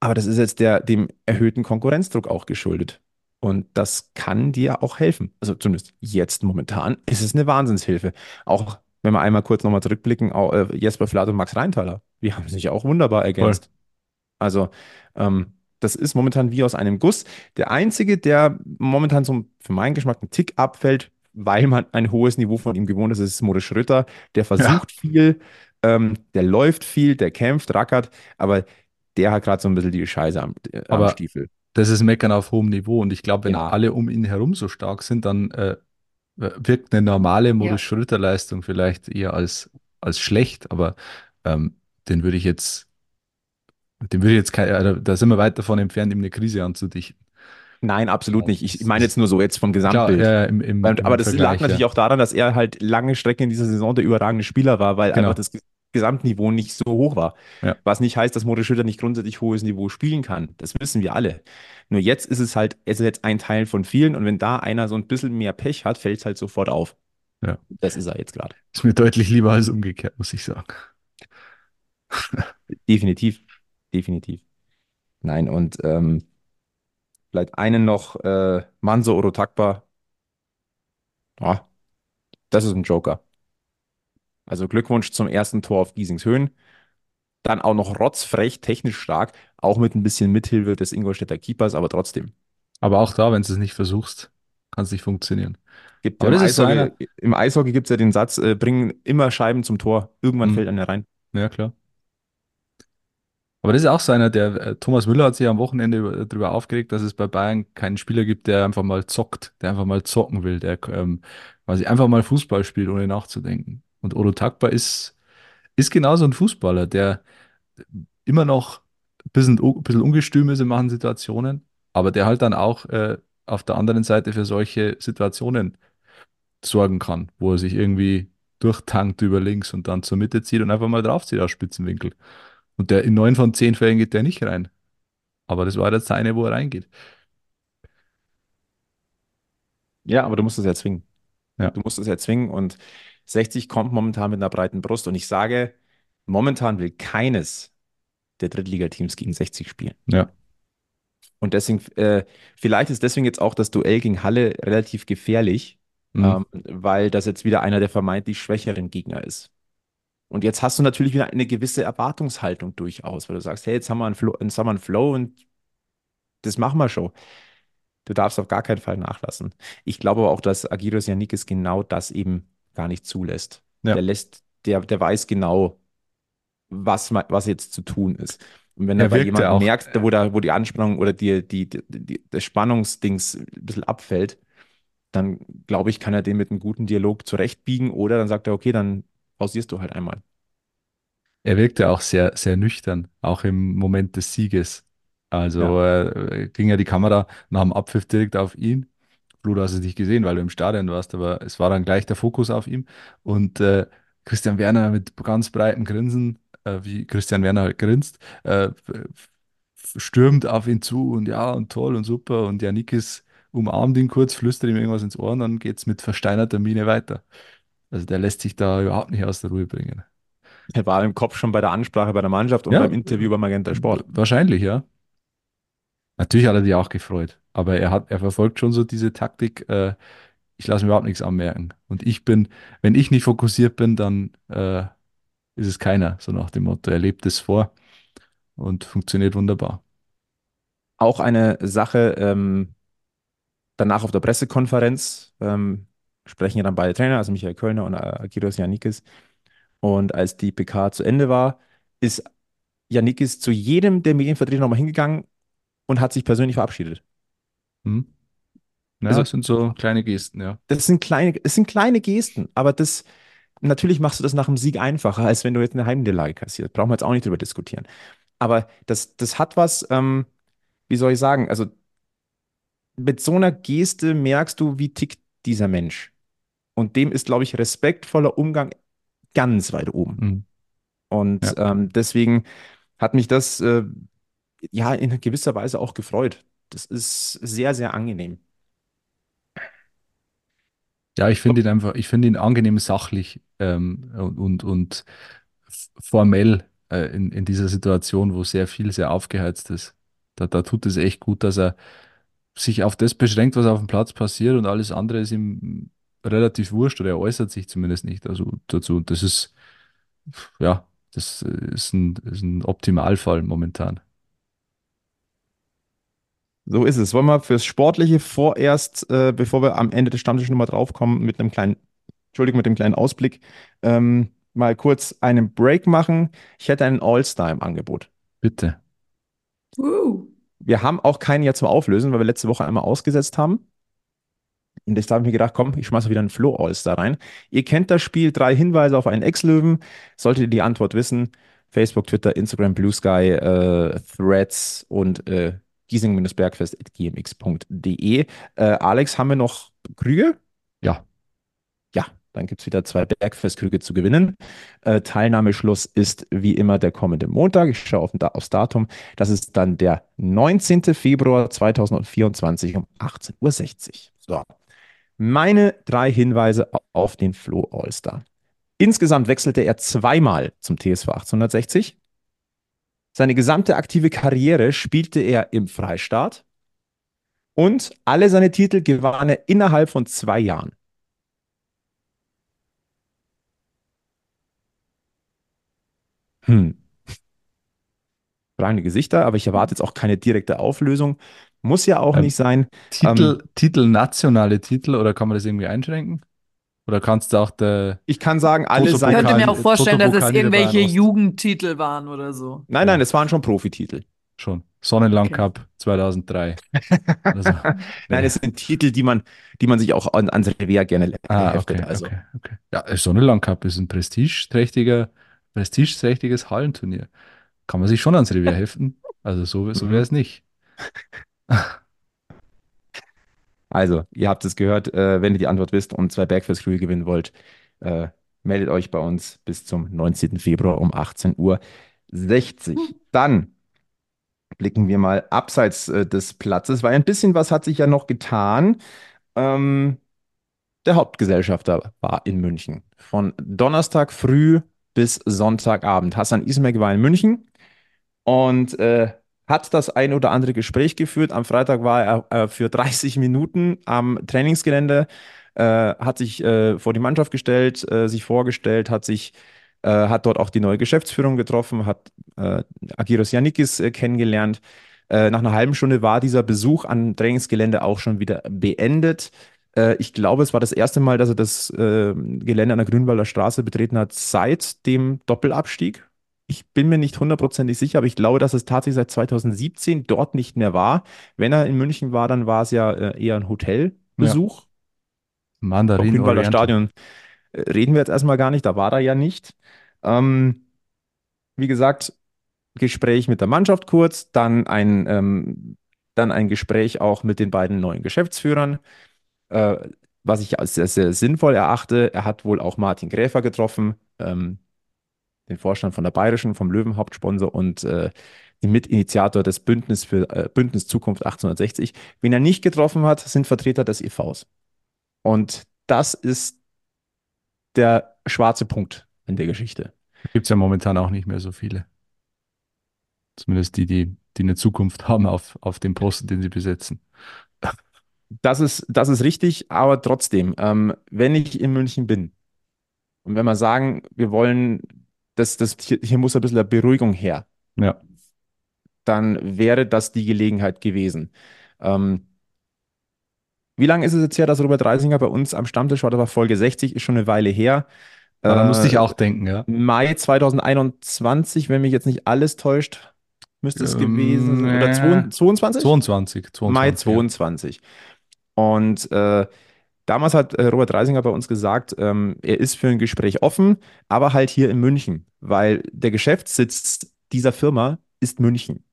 aber das ist jetzt der, dem erhöhten Konkurrenzdruck auch geschuldet. Und das kann dir auch helfen. Also zumindest jetzt momentan ist es eine Wahnsinnshilfe. Auch wenn wir einmal kurz nochmal zurückblicken, auch, äh, Jesper Flath und Max Reintaler, die haben sich auch wunderbar ergänzt. Also ähm, das ist momentan wie aus einem Guss. Der einzige, der momentan so für meinen Geschmack einen Tick abfällt, weil man ein hohes Niveau von ihm gewohnt ist, ist Moritz Schröter. Der versucht viel, ähm, der läuft viel, der kämpft, rackert, aber der hat gerade so ein bisschen die Scheiße am, äh, am Aber- Stiefel. das ist Meckern auf hohem Niveau. Und ich glaube, wenn Ja. alle um ihn herum so stark sind, dann äh, wirkt eine normale Ja. Moritz Schröter-Leistung vielleicht eher als, als schlecht. Aber ähm, den würde ich jetzt, den würde ich jetzt kein, äh, da sind wir weit davon entfernt, ihm eine Krise anzudichten. Nein, absolut nicht. Ich meine jetzt nur so jetzt vom Klar, Gesamtbild. ja, im, im, im aber das lag Vergleich, natürlich ja. auch daran, dass er halt lange Strecken in dieser Saison der überragende Spieler war, weil Genau. einfach das Ge- Gesamtniveau nicht so hoch war. Ja. Was nicht heißt, dass Moritz Schröter nicht grundsätzlich hohes Niveau spielen kann. Das wissen wir alle. Nur jetzt ist es halt, es ist jetzt ein Teil von vielen und wenn da einer so ein bisschen mehr Pech hat, fällt es halt sofort auf. Ja. Das ist er jetzt gerade. Ist mir deutlich lieber als umgekehrt, muss ich sagen. Definitiv. Definitiv. Nein, und ähm, vielleicht einen noch, äh, Manso Orotakba. Ja, das ist ein Joker. Also Glückwunsch zum ersten Tor auf Giesings Höhen. Dann auch noch rotzfrech, technisch stark, auch mit ein bisschen Mithilfe des Ingolstädter Keepers, aber trotzdem. Aber auch da, wenn du es nicht versuchst, kann es nicht funktionieren. Gibt Aber ja im, das ist so Eishockey, Im Eishockey gibt es ja den Satz, äh, bringen immer Scheiben zum Tor. Irgendwann Mhm. fällt einer rein. Ja, klar. Aber das ist auch so einer, der äh, Thomas Müller hat sich am Wochenende über- darüber aufgeregt, dass es bei Bayern keinen Spieler gibt, der einfach mal zockt, der einfach mal zocken will, der ähm, quasi einfach mal Fußball spielt, ohne nachzudenken. Und Odo Takba ist, ist genauso ein Fußballer, der immer noch ein bisschen, ein bisschen ungestüm ist in manchen Situationen, aber der halt dann auch äh, auf der anderen Seite für solche Situationen sorgen kann, wo er sich irgendwie durchtankt über links und dann zur Mitte zieht und einfach mal draufzieht aus Spitzenwinkel. Und der in neun von zehn Fällen geht der nicht rein. Aber das war jetzt seine, wo er reingeht. Ja, aber du musst es ja zwingen. Ja. Du musst es ja zwingen und 60 kommt momentan mit einer breiten Brust und ich sage, momentan will keines der Drittligateams gegen 60 spielen. Ja. Und deswegen, äh, vielleicht ist deswegen jetzt auch das Duell gegen Halle relativ gefährlich, Mhm. ähm, weil das jetzt wieder einer der vermeintlich schwächeren Gegner ist. Und jetzt hast du natürlich wieder eine gewisse Erwartungshaltung durchaus, weil du sagst, hey, jetzt haben wir einen Flow, jetzt haben wir einen Flow und das machen wir schon. Du darfst auf gar keinen Fall nachlassen. Ich glaube aber auch, dass Agiros Yannikis genau das eben gar nicht zulässt. Ja. Der lässt, der, der weiß genau, was, was jetzt zu tun ist. Und wenn Er bei jemandem auch- merkt, wo, da, wo die Anspannung oder die, die, die, die, das Spannungsdings ein bisschen abfällt, dann glaube ich, kann er den mit einem guten Dialog zurechtbiegen oder dann sagt er, okay, dann pausierst du halt einmal. Er wirkte auch sehr, sehr nüchtern, auch im Moment des Sieges. Also äh, ging ja die Kamera nach dem Abpfiff direkt auf ihn. Flo, du hast es nicht gesehen, weil du im Stadion warst, aber es war dann gleich der Fokus auf ihm. Und äh, Christian Werner mit ganz breitem Grinsen, äh, wie Christian Werner halt grinst, äh, f- stürmt auf ihn zu und ja, und toll und super. Und Janikis umarmt ihn kurz, flüstert ihm irgendwas ins Ohr und dann geht's mit versteinerter Miene weiter. Also der lässt sich da überhaupt nicht aus der Ruhe bringen. Er war im Kopf schon bei der Ansprache bei der Mannschaft und Ja. beim Interview bei Magenta Sport. Wahrscheinlich, ja. Natürlich hat er sich auch gefreut, aber er hat, er verfolgt schon so diese Taktik, äh, ich lasse mir überhaupt nichts anmerken. Und ich bin, wenn ich nicht fokussiert bin, dann äh, ist es keiner, so nach dem Motto. Er lebt es vor und funktioniert wunderbar. Auch eine Sache, ähm, danach auf der Pressekonferenz ähm, sprechen ja dann beide Trainer, also Michael Kölner und äh, Agiros Yannikis. Und als die PK zu Ende war, ist Yannikis zu jedem der Medienvertreter nochmal hingegangen und hat sich persönlich verabschiedet. Hm? Ja, Also- das sind so kleine Gesten, ja. Das sind kleine, es sind kleine Gesten, aber das, natürlich machst du das nach dem Sieg einfacher, als wenn du jetzt eine Heimniederlage kassierst. Brauchen wir jetzt auch nicht drüber diskutieren. Aber das, das hat was, ähm, wie soll ich sagen, also mit so einer Geste merkst du, wie tickt dieser Mensch. Und dem ist, glaube ich, respektvoller Umgang ganz weit oben. Hm. Und ähm, deswegen hat mich das äh, ja in gewisser Weise auch gefreut. Das ist sehr, sehr angenehm. Ja, ich finde ihn einfach, ich finde ihn angenehm sachlich ähm, und, und, und formell äh, in, in dieser Situation, wo sehr viel sehr aufgeheizt ist. Da, da tut es echt gut, dass er sich auf das beschränkt, was auf dem Platz passiert und alles andere ist ihm relativ wurscht oder er äußert sich zumindest nicht also dazu. Und das ist, ja, das ist ein, ist ein Optimalfall momentan. So ist es. Wollen wir fürs Sportliche vorerst, äh, bevor wir am Ende des Stammtisches nochmal draufkommen, mit einem kleinen, Entschuldigung, mit dem kleinen Ausblick, ähm, mal kurz einen Break machen. Ich hätte einen All-Star im Angebot. Bitte. Uh. Wir haben auch keinen jetzt zum Auflösen, weil wir letzte Woche einmal ausgesetzt haben. Und jetzt habe ich mir gedacht, komm, ich schmeiße wieder einen Flo All-Star rein. Ihr kennt das Spiel, drei Hinweise auf einen Ex-Löwen. Solltet ihr die Antwort wissen, Facebook, Twitter, Instagram, Blue Sky, äh, Threads und äh, giesing-bergfest.gmx.de. Äh, Alex, haben wir noch Krüge? Ja. Ja, dann gibt es wieder zwei Bergfestkrüge zu gewinnen. Äh, Teilnahmeschluss ist wie immer der kommende Montag. Ich schaue auf aufs Datum. Das ist dann der 19. Februar 2024 um 18.60 Uhr. So. Meine drei Hinweise auf den Flo All-Star. Insgesamt wechselte er zweimal zum TSV 1860. Seine gesamte aktive Karriere spielte er im Freistaat. Und alle seine Titel gewann er innerhalb von zwei Jahren. Hm. Fragende Gesichter, aber ich erwarte jetzt auch keine direkte Auflösung. Muss ja auch Ähm, nicht sein. Titel, Titel, nationale Titel oder kann man das irgendwie einschränken? Oder kannst du auch der. Ich kann sagen, alle Toto Ich könnte mir auch vorstellen, dass es irgendwelche. Jugendtitel waren oder so. Nein, nein, es waren schon Profititel. Schon. Sonnenland Okay. Cup 2003. (laughs) Also, Nein, es sind Titel, die man, die man sich auch an, ans Revier gerne ah, heftet. okay, also. okay, okay. Ja, Sonnenland Cup ist ein prestigeträchtiger, prestigeträchtiges Hallenturnier. Kann man sich schon ans Revier heften. Also so, so Mhm. wäre es nicht. (laughs) Also, ihr habt es gehört, äh, wenn ihr die Antwort wisst und zwei Bergfest Crew gewinnen wollt, äh, meldet euch bei uns bis zum 19. Februar um 18.60 Uhr. Dann blicken wir mal abseits äh, des Platzes, weil ein bisschen was hat sich ja noch getan. Ähm, der Hauptgesellschafter war in München. Von Donnerstag früh bis Sonntagabend. Hassan Ismek war in München und äh, hat das ein oder andere Gespräch geführt. Am Freitag war er äh, für 30 Minuten am Trainingsgelände, äh, hat sich äh, vor die Mannschaft gestellt, äh, sich vorgestellt, hat sich äh, hat dort auch die neue Geschäftsführung getroffen, hat Agiros Yannikis kennengelernt. Nach einer halben Stunde war dieser Besuch am Trainingsgelände auch schon wieder beendet. Ich glaube, es war das erste Mal, dass er das Gelände an der Grünwalder Straße betreten hat seit dem Doppelabstieg. Ich bin mir nicht hundertprozentig sicher, aber ich glaube, dass es tatsächlich seit 2017 dort nicht mehr war. Wenn er in München war, dann war es ja äh, eher ein Hotelbesuch. Vom Mandarin Grünwalder Oriental. Stadion äh, reden wir jetzt erstmal gar nicht, da war er ja nicht. Ähm, wie gesagt, Gespräch mit der Mannschaft kurz, dann ein, ähm, dann ein Gespräch auch mit den beiden neuen Geschäftsführern, äh, was ich als sehr, sehr sinnvoll erachte. Er hat wohl auch Martin Gräfer getroffen, ähm, den Vorstand von der Bayerischen, vom Löwenhauptsponsor und äh, den Mitinitiator des Bündnis für äh, Bündnis Zukunft 1860. Wen er nicht getroffen hat, sind Vertreter des EVs. Und das ist der schwarze Punkt in der Geschichte. Gibt es ja momentan auch nicht mehr so viele. Zumindest die, die, die eine Zukunft haben auf, auf dem Posten, den sie besetzen. Das ist, das ist richtig, aber trotzdem, ähm, wenn ich in München bin und wenn wir sagen, wir wollen, das, das, hier, hier muss ein bisschen eine Beruhigung her, Ja. dann wäre das die Gelegenheit gewesen. Ähm, wie lange ist es jetzt her, dass Robert Reisinger bei uns am Stammtisch war? Das war Folge 60, ist schon eine Weile her. Aber da musste ich Äh, auch denken, ja. Mai 2021, wenn mich jetzt nicht alles täuscht, müsste es Ähm, gewesen, oder äh, 22? 22, 22. Mai ja. 22. Und äh, damals hat äh, Robert Reisinger bei uns gesagt, ähm, er ist für ein Gespräch offen, aber halt hier in München, weil der Geschäftssitz dieser Firma ist München.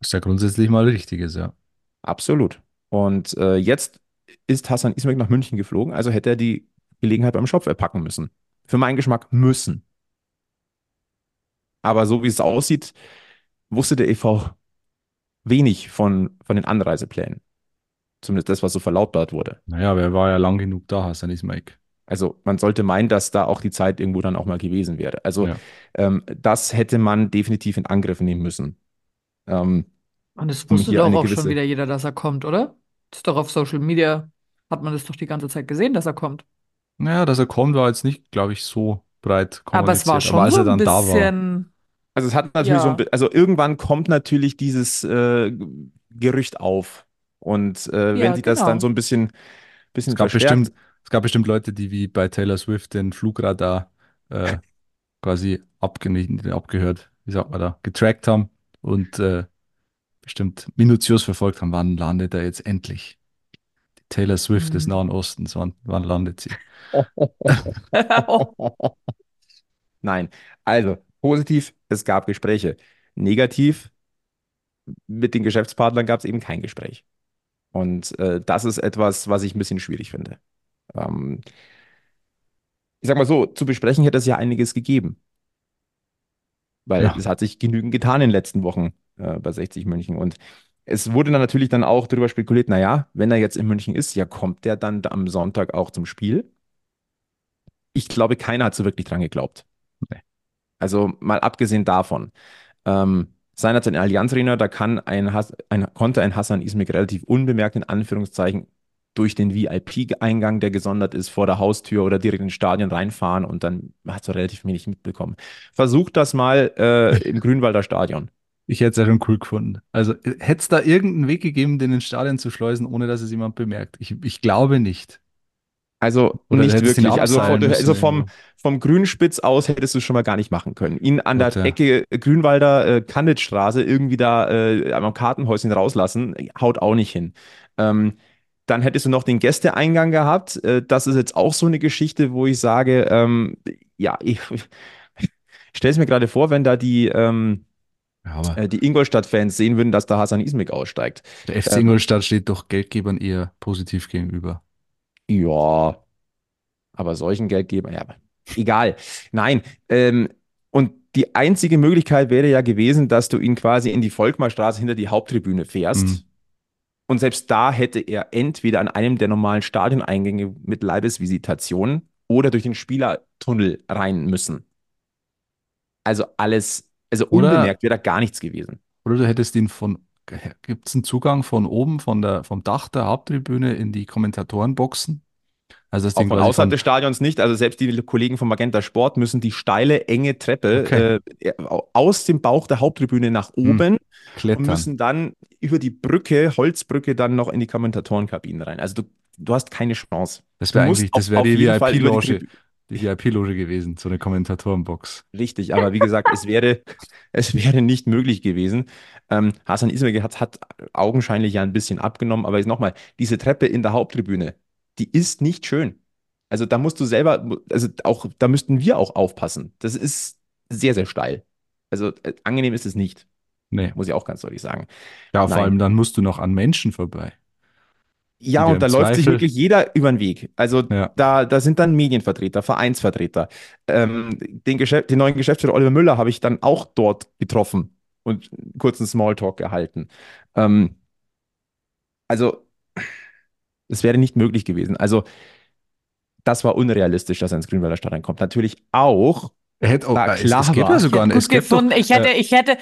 Ist ja grundsätzlich mal Richtiges, ja. Absolut. Und äh, jetzt ist Hassan Ismail nach München geflogen, also hätte er die Gelegenheit beim Schopf erpacken müssen. Für meinen Geschmack müssen. Aber so wie es aussieht, wusste der EV wenig von, von den Anreiseplänen. Zumindest das, was so verlautbart wurde. Naja, aber er war ja lang genug da, Hassan Ismail. Also man sollte meinen, dass da auch die Zeit irgendwo dann auch mal gewesen wäre. Also Ja. ähm, das hätte man definitiv in Angriff nehmen müssen. Ähm, Und das wusste doch auch gewisse- schon wieder jeder, dass er kommt, oder? Das ist doch auf Social Media, hat man das doch die ganze Zeit gesehen, dass er kommt. Naja, dass er kommt, war jetzt nicht, glaube ich, so breit kommuniziert. Aber es war schon aber als so er dann ein da war. bisschen. also es hat natürlich Ja. so ein, also irgendwann kommt natürlich dieses äh, Gerücht auf. Und äh, Ja, wenn das genau. dann so ein bisschen, bisschen Es gab, verstärkt, bestimmt, es gab bestimmt Leute, die wie bei Taylor Swift den Flugradar äh, quasi abgehört, wie sagt man da, getrackt haben und äh, bestimmt minutiös verfolgt haben, wann landet er jetzt endlich? Die Taylor Swift des Mhm. Nahen Ostens, wann, wann landet sie? (laughs) Nein. Also, positiv, es gab Gespräche. Negativ, mit den Geschäftspartnern gab es eben kein Gespräch. Und äh, das ist etwas, was ich ein bisschen schwierig finde. Ähm, ich sag mal so, zu besprechen hätte es ja einiges gegeben. Weil Ja. es hat sich genügend getan in den letzten Wochen äh, bei 60 München. Und es wurde dann natürlich dann auch darüber spekuliert, naja, wenn er jetzt in München ist, ja, kommt der dann am Sonntag auch zum Spiel? Ich glaube, keiner hat so wirklich dran geglaubt. Nee. Also mal abgesehen davon, ähm, seinerzeit ein Allianz Arena, da kann ein, Has ein, konnte ein Hassan Ismik relativ unbemerkt in Anführungszeichen durch den VIP-Eingang, der gesondert ist, vor der Haustür oder direkt ins Stadion reinfahren und dann hast du relativ wenig mitbekommen. Versuch das mal äh, im Grünwalder Stadion. Ich hätte es ja schon cool gefunden. Also hätte es da irgendeinen Weg gegeben, den ins Stadion zu schleusen, ohne dass es jemand bemerkt? Ich, ich glaube nicht. Also Oder nicht wirklich. Also, von, also vom, vom Grünspitz aus hättest du es schon mal gar nicht machen können. Ihn an der ja. Ecke Grünwalder äh, Kannitzstraße irgendwie da äh, am Kartenhäuschen rauslassen, haut auch nicht hin. Ähm, dann hättest du noch den Gästeeingang gehabt. Äh, das ist jetzt auch so eine Geschichte, wo ich sage, ähm, ja, ich, ich stelle es mir gerade vor, wenn da die, ähm, Ja, äh, die Ingolstadt-Fans sehen würden, dass da Hasan Ismik aussteigt. der FC ähm, Ingolstadt steht doch Geldgebern eher positiv gegenüber. Ja, aber solchen Geldgebern, ja, egal. Nein, ähm, und die einzige Möglichkeit wäre ja gewesen, dass du ihn quasi in die Volkmarstraße hinter die Haupttribüne fährst. Mhm. Und selbst da hätte er entweder an einem der normalen Stadioneingänge mit Leibesvisitation oder durch den Spielertunnel rein müssen. Also alles, also Oder- unbemerkt wäre da gar nichts gewesen. Oder du hättest ihn von, gibt es einen Zugang von oben, von der, vom Dach der Haupttribüne in die Kommentatorenboxen? Also das Auch Ding von außerhalb von, des Stadions nicht. Also selbst die Kollegen von Magenta Sport müssen die steile, enge Treppe Okay. äh, aus dem Bauch der Haupttribüne nach Hm. oben und Klettern. müssen dann über die Brücke, Holzbrücke, dann noch in die Kommentatorenkabinen rein. Also du, du hast keine Chance. Das wäre eigentlich, das wäre die VIP-Loge, die VIP-Loge gewesen, so eine Kommentatorenbox. Richtig, aber wie gesagt, es wäre, (laughs) es wäre nicht möglich gewesen. Ähm, Hasan Ismail hat, hat augenscheinlich ja ein bisschen abgenommen, aber jetzt nochmal, diese Treppe in der Haupttribüne, die ist nicht schön. Also da musst du selber, also auch, da müssten wir auch aufpassen. Das ist sehr, sehr steil. Also äh, angenehm ist es nicht, Nee. muss ich auch ganz deutlich sagen. Ja, vor Nein. allem dann musst du noch an Menschen vorbei. Ja, und da im läuft sich Zweifel- wirklich jeder über den Weg. Also Ja. da, da sind dann Medienvertreter, Vereinsvertreter. Ähm, den, Geschäft, den neuen Geschäftsführer Oliver Müller habe ich dann auch dort getroffen und einen kurzen Smalltalk gehalten. Ähm, also, es wäre nicht möglich gewesen. Also, das war unrealistisch, dass er ins Grünwalder Stadion kommt. Natürlich auch, Er hätte auch, es, klar es ja sogar es doch, gefunden. ich hätte, ich hätte,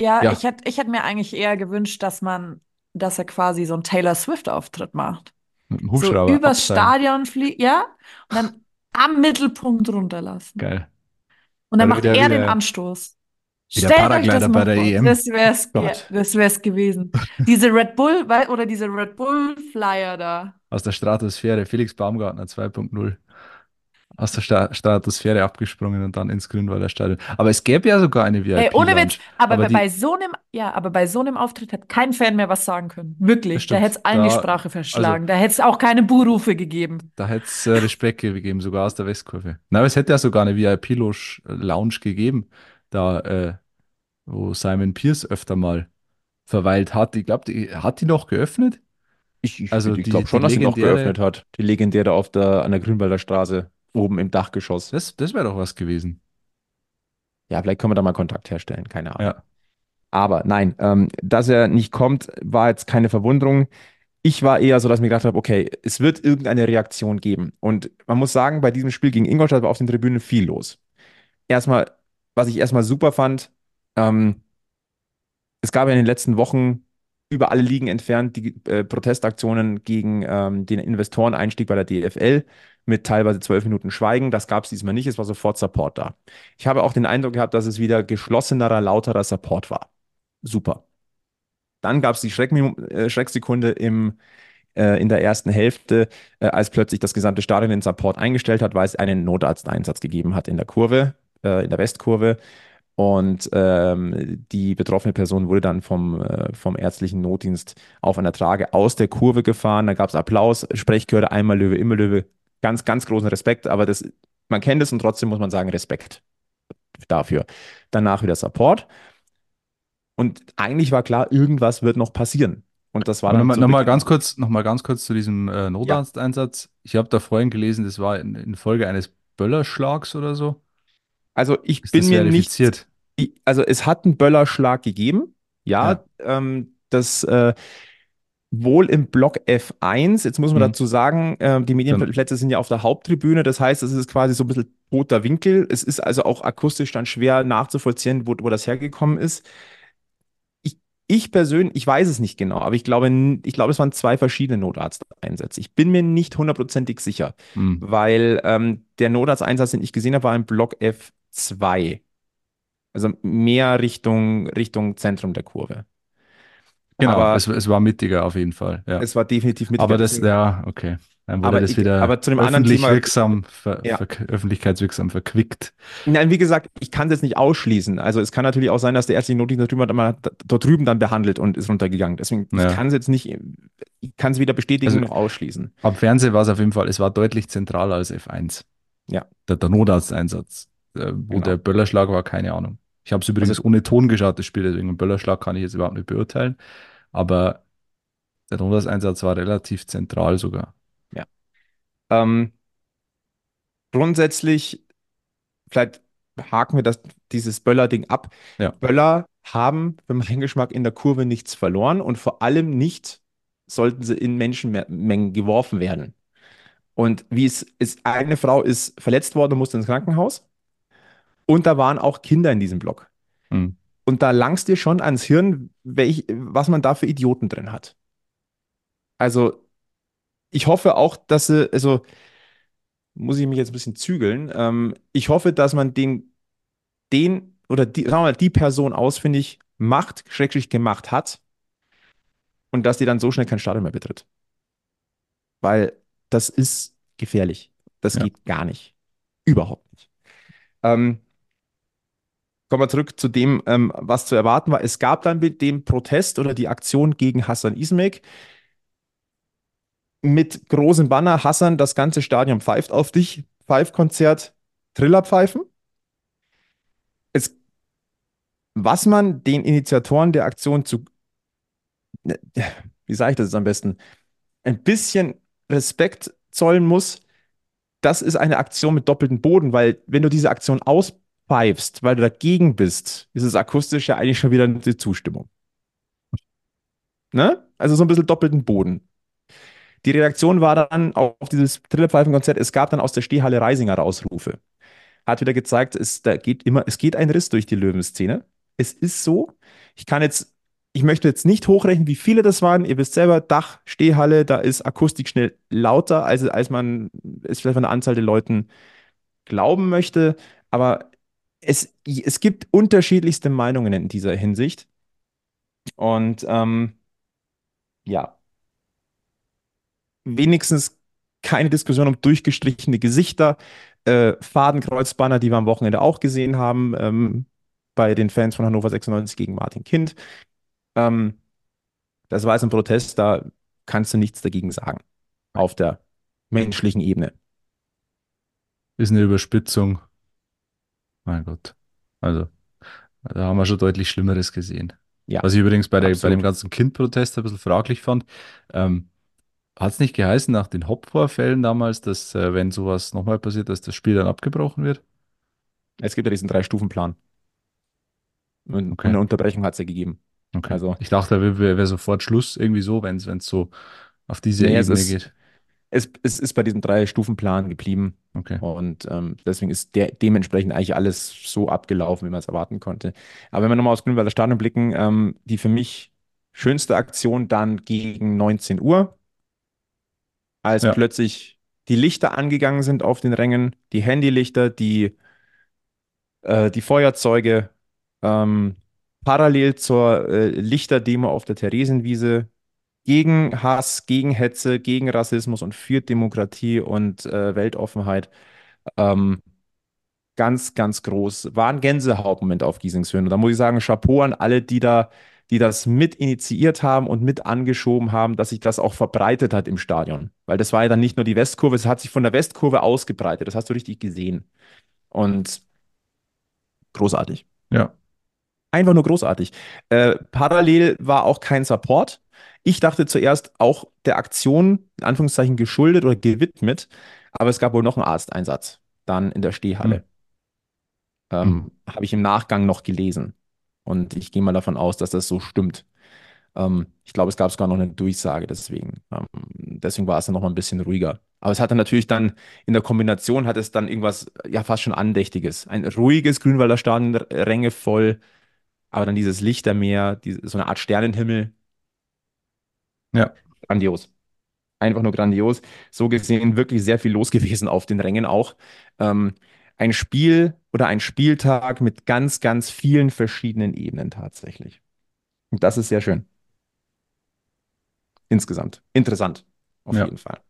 ja, Ja. ich hätte, ich hätte mir eigentlich eher gewünscht, dass man, dass er quasi so einen Taylor Swift-Auftritt macht. mit dem So Hubschrauber übers abseilen. Stadion fliegt, ja, und dann am Mittelpunkt runterlassen. Geil. Und dann Weil macht er den Anstoß. Stellt euch das bei mal der vor. EM. Das wär's, ja, Gott. das wär's gewesen. Diese Red Bull, oder diese Red Bull Flyer da. Aus der Stratosphäre, Felix Baumgartner 2.0. Aus der Sta Stratosphäre abgesprungen und dann ins Grünwalder Stadion. Aber es gäbe ja sogar eine VIP. Ey, ohne Witz, aber, Aber bei- die- bei so einem, ja, aber bei so einem Auftritt hat kein Fan mehr was sagen können. Wirklich. Da hätte es allen die Da- Sprache verschlagen. da hätte es auch keine Buhrufe gegeben. Da hätte es äh, Respekt gegeben, sogar aus der Westkurve. Na, aber es hätte ja sogar eine VIP-Lounge gegeben, da, äh, wo Simon Pierce öfter mal verweilt hat. Ich glaube, die, hat die noch geöffnet? ich, ich, Also ich die- glaube schon, die dass sie noch geöffnet hat. Die legendäre auf der, an der Grünwalder Straße, oben im Dachgeschoss. Das, das wäre doch was gewesen. Ja, vielleicht können wir da mal Kontakt herstellen, keine Ahnung. Ja. Aber nein, ähm, dass er nicht kommt, war jetzt keine Verwunderung. Ich war eher so, dass ich mir gedacht habe, okay, es wird irgendeine Reaktion geben. Und man muss sagen, bei diesem Spiel gegen Ingolstadt war auf den Tribünen viel los. Erstmal, was ich erstmal super fand, ähm, es gab ja in den letzten Wochen über alle Ligen entfernt die äh, Protestaktionen gegen ähm, den Investoreneinstieg bei der DFL mit teilweise zwölf Minuten Schweigen. Das gab es diesmal nicht, es war sofort Support da. Ich habe auch den Eindruck gehabt, dass es wieder geschlossenerer, lauterer Support war. Super. Dann gab es die Schreckmi- äh, Schrecksekunde im, äh, in der ersten Hälfte, äh, als plötzlich das gesamte Stadion den Support eingestellt hat, weil es einen Notarzteinsatz gegeben hat in der Kurve, äh, in der Westkurve. Und ähm, die betroffene Person wurde dann vom, äh, vom ärztlichen Notdienst auf einer Trage aus der Kurve gefahren. Da gab es Applaus, Sprechchöre, einmal Löwe, immer Löwe. Ganz, ganz großen Respekt, aber das, man kennt es und trotzdem muss man sagen, Respekt dafür. Danach wieder Support. Und eigentlich war klar, irgendwas wird noch passieren. Und das war Aber dann nochmal zu noch mal Beginn- ganz kurz, noch mal ganz kurz zu diesem äh, Notarzteinsatz. Ich habe da vorhin gelesen, das war in, in Folge eines Böllerschlags oder so. Also ich Ist bin mir nicht? Ich- Also es hat einen Böllerschlag gegeben. Ja, ähm, das äh, wohl im Block F1. Jetzt muss man Mhm. dazu sagen, äh, die Medienplätze sind ja auf der Haupttribüne. Das heißt, es ist quasi so ein bisschen toter Winkel. Es ist also auch akustisch dann schwer nachzuvollziehen, wo, wo das hergekommen ist. Ich ich persönlich, ich weiß es nicht genau, aber ich glaube, ich glaube, es waren zwei verschiedene Notarzteinsätze. Ich bin mir nicht hundertprozentig sicher, Hm. weil ähm, der Notarzteinsatz, den ich gesehen habe, war im Block F2. Also mehr Richtung, Richtung Zentrum der Kurve. Genau, Aber es, es war mittiger auf jeden Fall. Ja. es war definitiv mit. Aber das, ja, okay. Dann wurde Aber das ich- wieder aber zu dem anderen öffentlich Thema- wirksam, ver, Ja. ver, öffentlichkeitswirksam verquickt. Nein, wie gesagt, ich kann es jetzt nicht ausschließen. Also es kann natürlich auch sein, dass der ärztliche Notdienst da drüben, hat mal dort drüben dann behandelt und ist runtergegangen. Deswegen, Ja. ich kann es jetzt nicht, ich kann es weder bestätigen Also- noch ausschließen. Am Fernsehen war es auf jeden Fall, es war deutlich zentraler als F1. Ja. Der, der Notarzteinsatz. Äh, wo Genau. der Böllerschlag war, keine Ahnung. Ich habe es übrigens Also- ohne Ton geschaut, das Spiel, deswegen einen Böllerschlag kann ich jetzt überhaupt nicht beurteilen. Aber der Notarzteinsatz war relativ zentral sogar. Ähm, grundsätzlich, vielleicht haken wir das, dieses Böller-Ding ab. Ja. Böller haben für meinen Geschmack in der Kurve nichts verloren und vor allem nicht sollten sie in Menschenmengen geworfen werden. Und wie es ist, eine Frau ist verletzt worden und musste ins Krankenhaus. Und da waren auch Kinder in diesem Block. Hm. Und da langst dir schon ans Hirn, welch, was man da für Idioten drin hat. Also, ich hoffe auch, dass sie, also, muss ich mich jetzt ein bisschen zügeln. Ähm, ich hoffe, dass man den, den oder die, sagen wir mal, die Person ausfindig macht, schrecklich gemacht hat und dass die dann so schnell kein Stadion mehr betritt. Weil das ist gefährlich. Das Ja. geht gar nicht. Überhaupt nicht. Ähm, kommen wir zurück zu dem, ähm, was zu erwarten war. Es gab dann mit dem Protest oder die Aktion gegen Hassan Ismek mit großem Banner, Hassan, das ganze Stadion pfeift auf dich, Pfeifkonzert, Trillerpfeifen. Es, was man den Initiatoren der Aktion zu, wie sage ich das jetzt am besten, ein bisschen Respekt zollen muss, das ist eine Aktion mit doppeltem Boden, weil wenn du diese Aktion auspfeifst, weil du dagegen bist, ist es akustisch ja eigentlich schon wieder eine Zustimmung. Ne? Also so ein bisschen doppelten Boden. Die Reaktion war dann auf dieses Trillerpfeifenkonzert, es gab dann aus der Stehhalle Reisinger Ausrufe. Hat wieder gezeigt, es, da geht immer, es geht ein Riss durch die Löwenszene. Es ist so. Ich kann jetzt, ich möchte jetzt nicht hochrechnen, wie viele das waren. Ihr wisst selber, Dach, Stehhalle, da ist Akustik schnell lauter, als, als man es vielleicht von der Anzahl der Leuten glauben möchte. Aber es, es gibt unterschiedlichste Meinungen in dieser Hinsicht. Und ähm, ja, wenigstens keine Diskussion um durchgestrichene Gesichter, äh, Fadenkreuzbanner, die wir am Wochenende auch gesehen haben, ähm, bei den Fans von Hannover 96 gegen Martin Kind. Ähm, das war jetzt ein Protest, da kannst du nichts dagegen sagen. Auf der menschlichen Ebene. Ist eine Überspitzung. Mein Gott. Also, da haben wir schon deutlich Schlimmeres gesehen. Ja, Was ich übrigens bei, der, bei absolut. dem ganzen Kindprotest ein bisschen fraglich fand. Ähm, hat es nicht geheißen nach den Hop-Vorfällen damals, dass, äh, wenn sowas nochmal passiert, dass das Spiel dann abgebrochen wird? Es gibt ja diesen Drei-Stufen-Plan. Und Okay. eine Unterbrechung hat es ja gegeben. Okay. Also- ich dachte, da wäre wär, wär sofort Schluss irgendwie so, wenn es so auf diese Nee, es Ebene ist- geht. Es, es ist bei diesem Drei-Stufen-Plan geblieben. Okay. Und ähm, deswegen ist der, dementsprechend eigentlich alles so abgelaufen, wie man es erwarten konnte. Aber wenn wir nochmal aufs Grünwalder Stadion blicken, ähm, die für mich schönste Aktion dann gegen 19 Uhr, als Ja. plötzlich die Lichter angegangen sind auf den Rängen, die Handylichter, die, äh, die Feuerzeuge, ähm, parallel zur äh, Lichterdemo auf der Theresienwiese gegen Hass, gegen Hetze, gegen Rassismus und für Demokratie und äh, Weltoffenheit. Ähm, ganz, ganz groß. War ein Gänsehautmoment auf Giesingshöhen. Und da muss ich sagen, Chapeau an alle, die da, die das mit initiiert haben und mit angeschoben haben, dass sich das auch verbreitet hat im Stadion. Weil das war ja dann nicht nur die Westkurve, es hat sich von der Westkurve ausgebreitet. Das hast du richtig gesehen. Und großartig. Ja. Einfach nur großartig. Äh, parallel war auch kein Support. Ich dachte zuerst auch der Aktion, in Anführungszeichen, geschuldet oder gewidmet, aber es gab wohl noch einen Arzteinsatz, dann in der Stehhalle. Ähm, Habe ich im Nachgang noch gelesen. Und ich gehe mal davon aus, dass das so stimmt. Ähm, ich glaube, es gab sogar noch eine Durchsage deswegen. Ähm, deswegen war es dann noch mal ein bisschen ruhiger. Aber es hatte natürlich dann in der Kombination hat es dann irgendwas, ja, fast schon Andächtiges. Ein ruhiges Grünwalder Stadion, Ränge voll, aber dann dieses Lichtermeer, die, so eine Art Sternenhimmel, Ja. grandios. Einfach nur grandios. So gesehen wirklich sehr viel los (laughs) gewesen auf den Rängen auch. Ähm, ein Spiel oder ein Spieltag mit ganz, ganz vielen verschiedenen Ebenen tatsächlich. Und das ist sehr schön. Insgesamt. Interessant. Auf Ja. jeden Fall.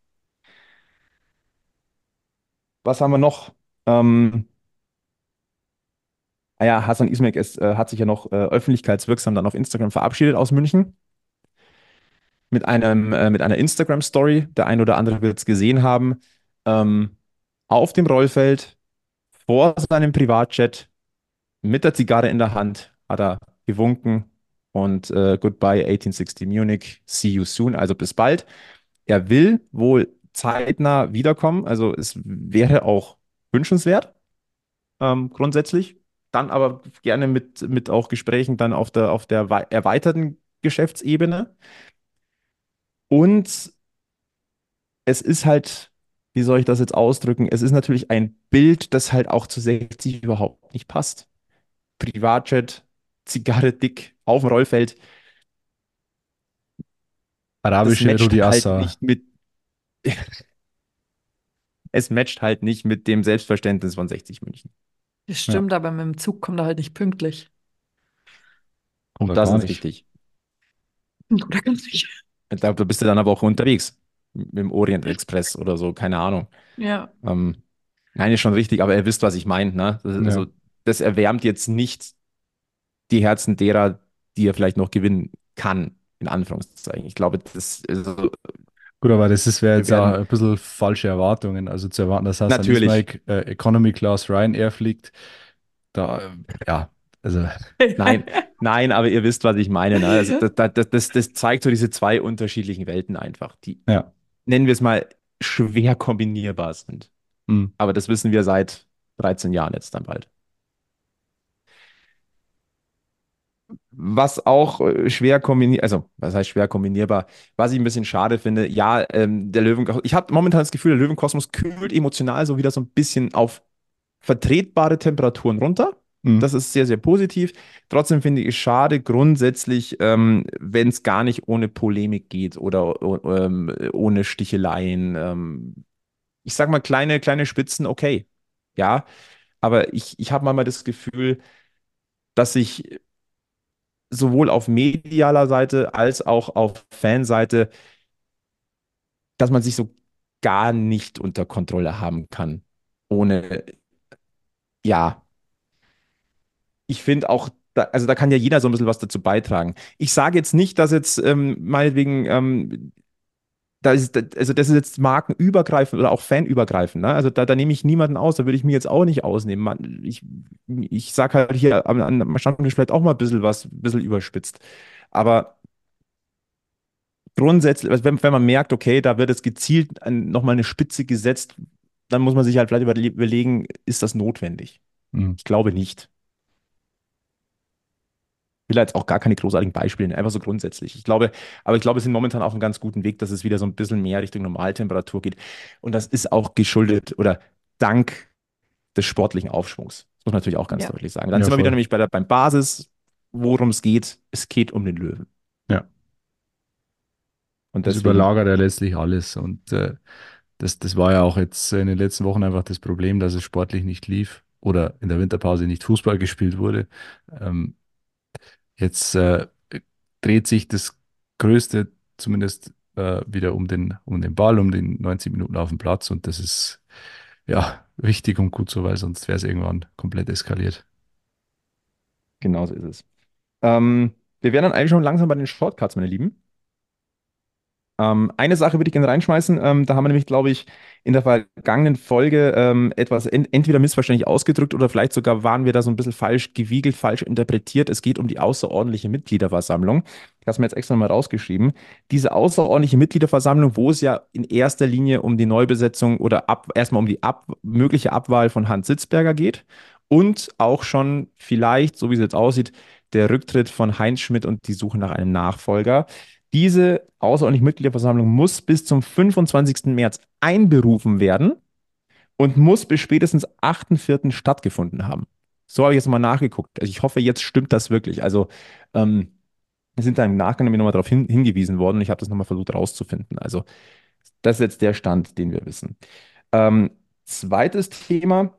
Was haben wir noch? Ähm, ah ja, Hasan Ismail ist, äh, hat sich ja noch äh, öffentlichkeitswirksam dann auf Instagram verabschiedet aus München. Mit einem, äh, mit einer Instagram-Story. Der ein oder andere wird es gesehen haben. Ähm, auf dem Rollfeld, vor seinem Privatjet, mit der Zigarre in der Hand, hat er gewunken und äh, Goodbye 1860 Munich, see you soon, also bis bald. Er will wohl zeitnah wiederkommen, also es wäre auch wünschenswert, ähm, grundsätzlich. Dann aber gerne mit, mit auch Gesprächen dann auf der, auf der wei- erweiterten Geschäftsebene. Und es ist halt, wie soll ich das jetzt ausdrücken? Es ist natürlich ein Bild, das halt auch zu 60 überhaupt nicht passt. Privatjet, Zigarre dick auf dem Rollfeld. Das Arabische matcht Rudi halt Assa. nicht mit. (laughs) Es matcht halt nicht mit dem Selbstverständnis von 60 München. Das stimmt, aber mit dem Zug kommt er halt nicht pünktlich. Kommt da Das ist nicht. richtig. Oder ganz sicher. Da, da bist du dann aber auch unterwegs. Mit dem Orient Express oder so, keine Ahnung. Ja. Ähm, nein, ist schon richtig, aber ihr wisst, was ich meine. Ne? Das, Ja. also, das erwärmt jetzt nicht die Herzen derer, die er vielleicht noch gewinnen kann, in Anführungszeichen. Ich glaube, das also, Gut, aber das ist- wäre jetzt ja werden- ein bisschen falsche Erwartungen. Also zu erwarten, dass Hassan Natürlich. Ismail äh, Economy Class Ryanair fliegt, da, äh, ja, also (laughs) Nein, nein, aber ihr wisst, was ich meine. Ne? Also, das, das, das, das zeigt so diese zwei unterschiedlichen Welten einfach, die, Ja. nennen wir es mal, schwer kombinierbar sind. mh, Aber das wissen wir seit 13 Jahren jetzt dann bald. Was auch äh, schwer kombiniert, also was heißt schwer kombinierbar, was ich ein bisschen schade finde, ja, ähm, der Löwen, ich habe momentan das Gefühl, der Löwenkosmos kühlt emotional so wieder so ein bisschen auf vertretbare Temperaturen runter. Mh. Das ist sehr, sehr positiv. Trotzdem finde ich es schade grundsätzlich, ähm, wenn es gar nicht ohne Polemik geht oder ähm, ohne Sticheleien. Ähm, ich sag mal, kleine, kleine Spitzen, okay. Ja, aber ich, ich habe manchmal das Gefühl, dass sich sowohl auf medialer Seite als auch auf Fanseite, dass man sich so gar nicht unter Kontrolle haben kann. Ohne, ja, ich finde auch, da, also da kann ja jeder so ein bisschen was dazu beitragen. Ich sage jetzt nicht, dass jetzt ähm, meinetwegen, ähm, da ist, also das ist jetzt markenübergreifend oder auch fanübergreifend. Ne? Also da, da nehme ich niemanden aus, da würde ich mir jetzt auch nicht ausnehmen. Man, ich ich sage halt hier am, am Stammtisch vielleicht auch mal ein bisschen was, ein bisschen überspitzt. Aber grundsätzlich, also wenn, wenn man merkt, okay, da wird jetzt gezielt ein, nochmal eine Spitze gesetzt, dann muss man sich halt vielleicht überle überlegen, ist das notwendig? mh. Ich glaube nicht. Ich will jetzt auch gar keine großartigen Beispiele, einfach so grundsätzlich. Ich glaube, aber ich glaube, wir sind momentan auf einem ganz guten Weg, dass es wieder so ein bisschen mehr Richtung Normaltemperatur geht. Und das ist auch geschuldet oder dank des sportlichen Aufschwungs. Das muss man natürlich auch ganz Ja. deutlich sagen. Dann Ja, sind wir voll. wieder nämlich bei der, beim Basis, worum es geht. Es geht um den Löwen. Ja. Und Das deswegen, überlagert ja letztlich alles. Und äh, das, das war ja auch jetzt in den letzten Wochen einfach das Problem, dass es sportlich nicht lief oder in der Winterpause nicht Fußball gespielt wurde. Ähm, jetzt äh, dreht sich das Größte zumindest äh, wieder um den, um den Ball, um den 90 Minuten auf dem Platz. Und das ist ja wichtig und gut so, weil sonst wäre es irgendwann komplett eskaliert. genauso ist es. Ähm, wir wären dann eigentlich schon langsam bei den Shortcuts, meine Lieben. Ähm, eine Sache würde ich gerne reinschmeißen. Ähm, da haben wir nämlich, glaube ich, in der vergangenen Folge ähm, etwas en entweder missverständlich ausgedrückt oder vielleicht sogar waren wir da so ein bisschen falsch gewiegelt, falsch interpretiert. Es geht um die außerordentliche Mitgliederversammlung. Ich habe es mir jetzt extra mal rausgeschrieben. Diese außerordentliche Mitgliederversammlung, wo es ja in erster Linie um die Neubesetzung oder ab, erstmal um die ab, mögliche Abwahl von Hans Sitzberger geht und auch schon vielleicht, so wie es jetzt aussieht, der Rücktritt von Heinz Schmidt und die Suche nach einem Nachfolger. Diese außerordentliche Mitgliederversammlung muss bis zum 25. März einberufen werden und muss bis spätestens 8.4. stattgefunden haben. So habe ich jetzt mal nachgeguckt. Also ich hoffe, jetzt stimmt das wirklich. Also ähm, sind da im Nachgang nochmal darauf hin, hingewiesen worden und ich habe das nochmal versucht rauszufinden. Also das ist jetzt der Stand, den wir wissen. Ähm, zweites Thema,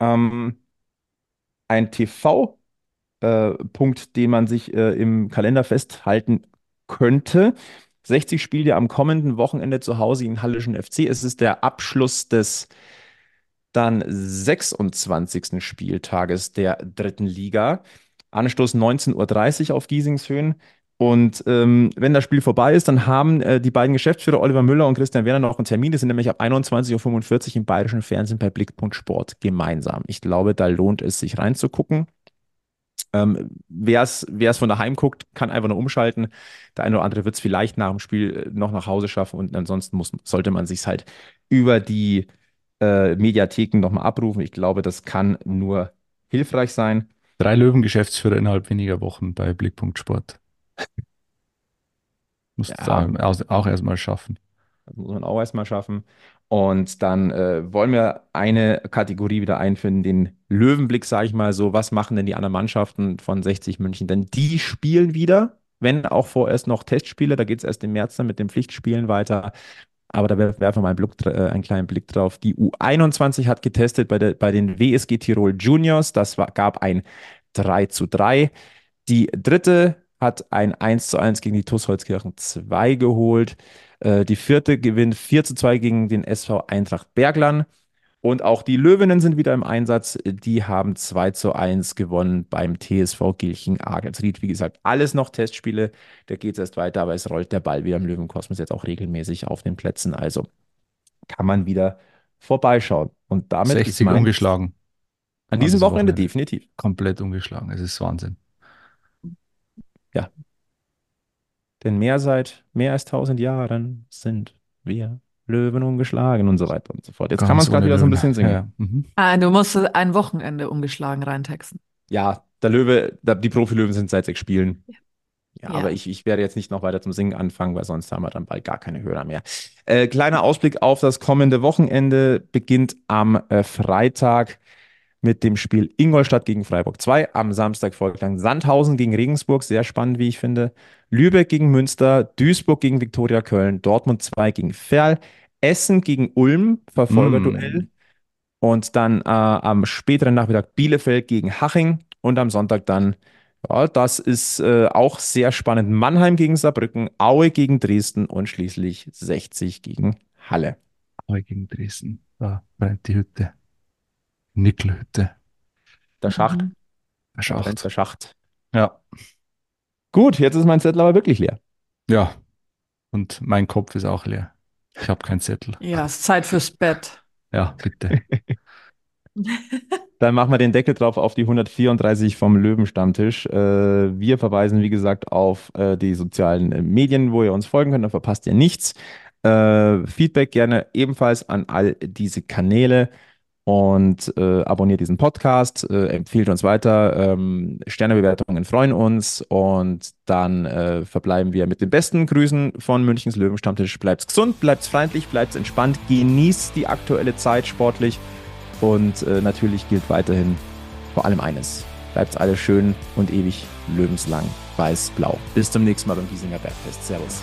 ähm, ein TV- äh, den man sich äh, im Kalender festhalten könnte. 60 Spiele am kommenden Wochenende zu Hause in Hallischen FC. Es ist der Abschluss des dann 26. Spieltages der dritten Liga. Anstoß 19.30 Uhr auf Giesingshöhen. Und ähm, wenn das Spiel vorbei ist, dann haben äh, die beiden Geschäftsführer Oliver Müller und Christian Werner noch einen Termin. Die sind nämlich ab 21.45 Uhr im bayerischen Fernsehen bei Blickpunkt Sport gemeinsam. Ich glaube, da lohnt es sich reinzugucken. Ähm, Wer es von daheim guckt, kann einfach nur umschalten. Der eine oder andere wird es vielleicht nach dem Spiel äh, noch nach Hause schaffen und ansonsten muss, sollte man sich halt über die äh, Mediatheken nochmal abrufen. Ich glaube, das kann nur hilfreich sein. Drei Löwen-Geschäftsführer innerhalb weniger Wochen bei Blickpunkt Sport. (laughs) Muss ja. auch erstmal schaffen. Das muss man auch erstmal schaffen. Und dann äh, wollen wir eine Kategorie wieder einführen, den Löwenblick, sage ich mal so. Was machen denn die anderen Mannschaften von 60 München? Denn die spielen wieder, wenn auch vorerst noch Testspiele. Da geht es erst im März dann mit den Pflichtspielen weiter. Aber da werfen wir mal einen, Blick, äh, einen, kleinen Blick drauf. Die U21 hat getestet bei, der, bei den WSG Tirol Juniors. Das war, gab ein 3 zu 3. Die dritte hat ein 1 zu 1 gegen die TuS Holzkirchen 2 geholt. Äh, die vierte gewinnt 4 zu 2 gegen den SV Eintracht Bergland. Und auch die Löwinnen sind wieder im Einsatz. Die haben 2 zu 1 gewonnen beim TSV Gilching Agelsried. Wie gesagt, alles noch Testspiele. Da geht es erst weiter, aber es rollt der Ball wieder im Löwenkosmos jetzt auch regelmäßig auf den Plätzen. Also kann man wieder vorbeischauen. Und damit 60 ist mein, ungeschlagen. An diesem Wochenende, Wochenende definitiv. Komplett ungeschlagen. Es ist Wahnsinn. Ja. Denn mehr seit mehr als tausend Jahren sind wir Löwen ungeschlagen und so weiter und so fort. Jetzt Ganz kann man es gerade wieder so ein bisschen singen. Ja. Mhm. Ah, du musst ein Wochenende ungeschlagen reintexten. Ja, der Löwe, die Profilöwen sind seit sechs Spielen. Ja. Ja, ja, aber ich, ich werde jetzt nicht noch weiter zum Singen anfangen, weil sonst haben wir dann bald gar keine Hörer mehr. Äh, kleiner Ausblick auf das kommende Wochenende beginnt am äh, Freitag mit dem Spiel Ingolstadt gegen Freiburg 2. Am Samstag folgt dann Sandhausen gegen Regensburg, sehr spannend, wie ich finde. Lübeck gegen Münster, Duisburg gegen Viktoria Köln, Dortmund 2 gegen Ferl, Essen gegen Ulm, Verfolgerduell. Mm. Und dann äh, am späteren Nachmittag Bielefeld gegen Haching und am Sonntag dann, ja, das ist äh, auch sehr spannend, Mannheim gegen Saarbrücken, Aue gegen Dresden und schließlich 60 gegen Halle. Aue gegen Dresden, da brennt die Hütte. Nickelhütte. Der Schacht. Mhm. Der Schacht. Der Schacht. Ja. Gut, jetzt ist mein Zettel aber wirklich leer. Ja. Und mein Kopf ist auch leer. Ich habe keinen Zettel. Ja, es ist Zeit fürs Bett. Ja, bitte. (laughs) Dann machen wir den Deckel drauf auf die 134 vom Löwenstammtisch. Äh, wir verweisen, wie gesagt, auf äh, die sozialen äh, Medien, wo ihr uns folgen könnt. Da verpasst ihr nichts. Feedback gerne ebenfalls an all diese Kanäle und äh, abonniert diesen Podcast, äh, empfiehlt uns weiter. Ähm, Sternebewertungen freuen uns und dann äh, verbleiben wir mit den besten Grüßen von Münchens Löwenstammtisch. Bleibt's gesund, bleibt's freundlich, bleibt's entspannt, genießt die aktuelle Zeit sportlich und äh, natürlich gilt weiterhin vor allem eines. Bleibt's alles schön und ewig löwenslang weiß-blau. Bis zum nächsten Mal beim Giesinger Bergfest. Servus.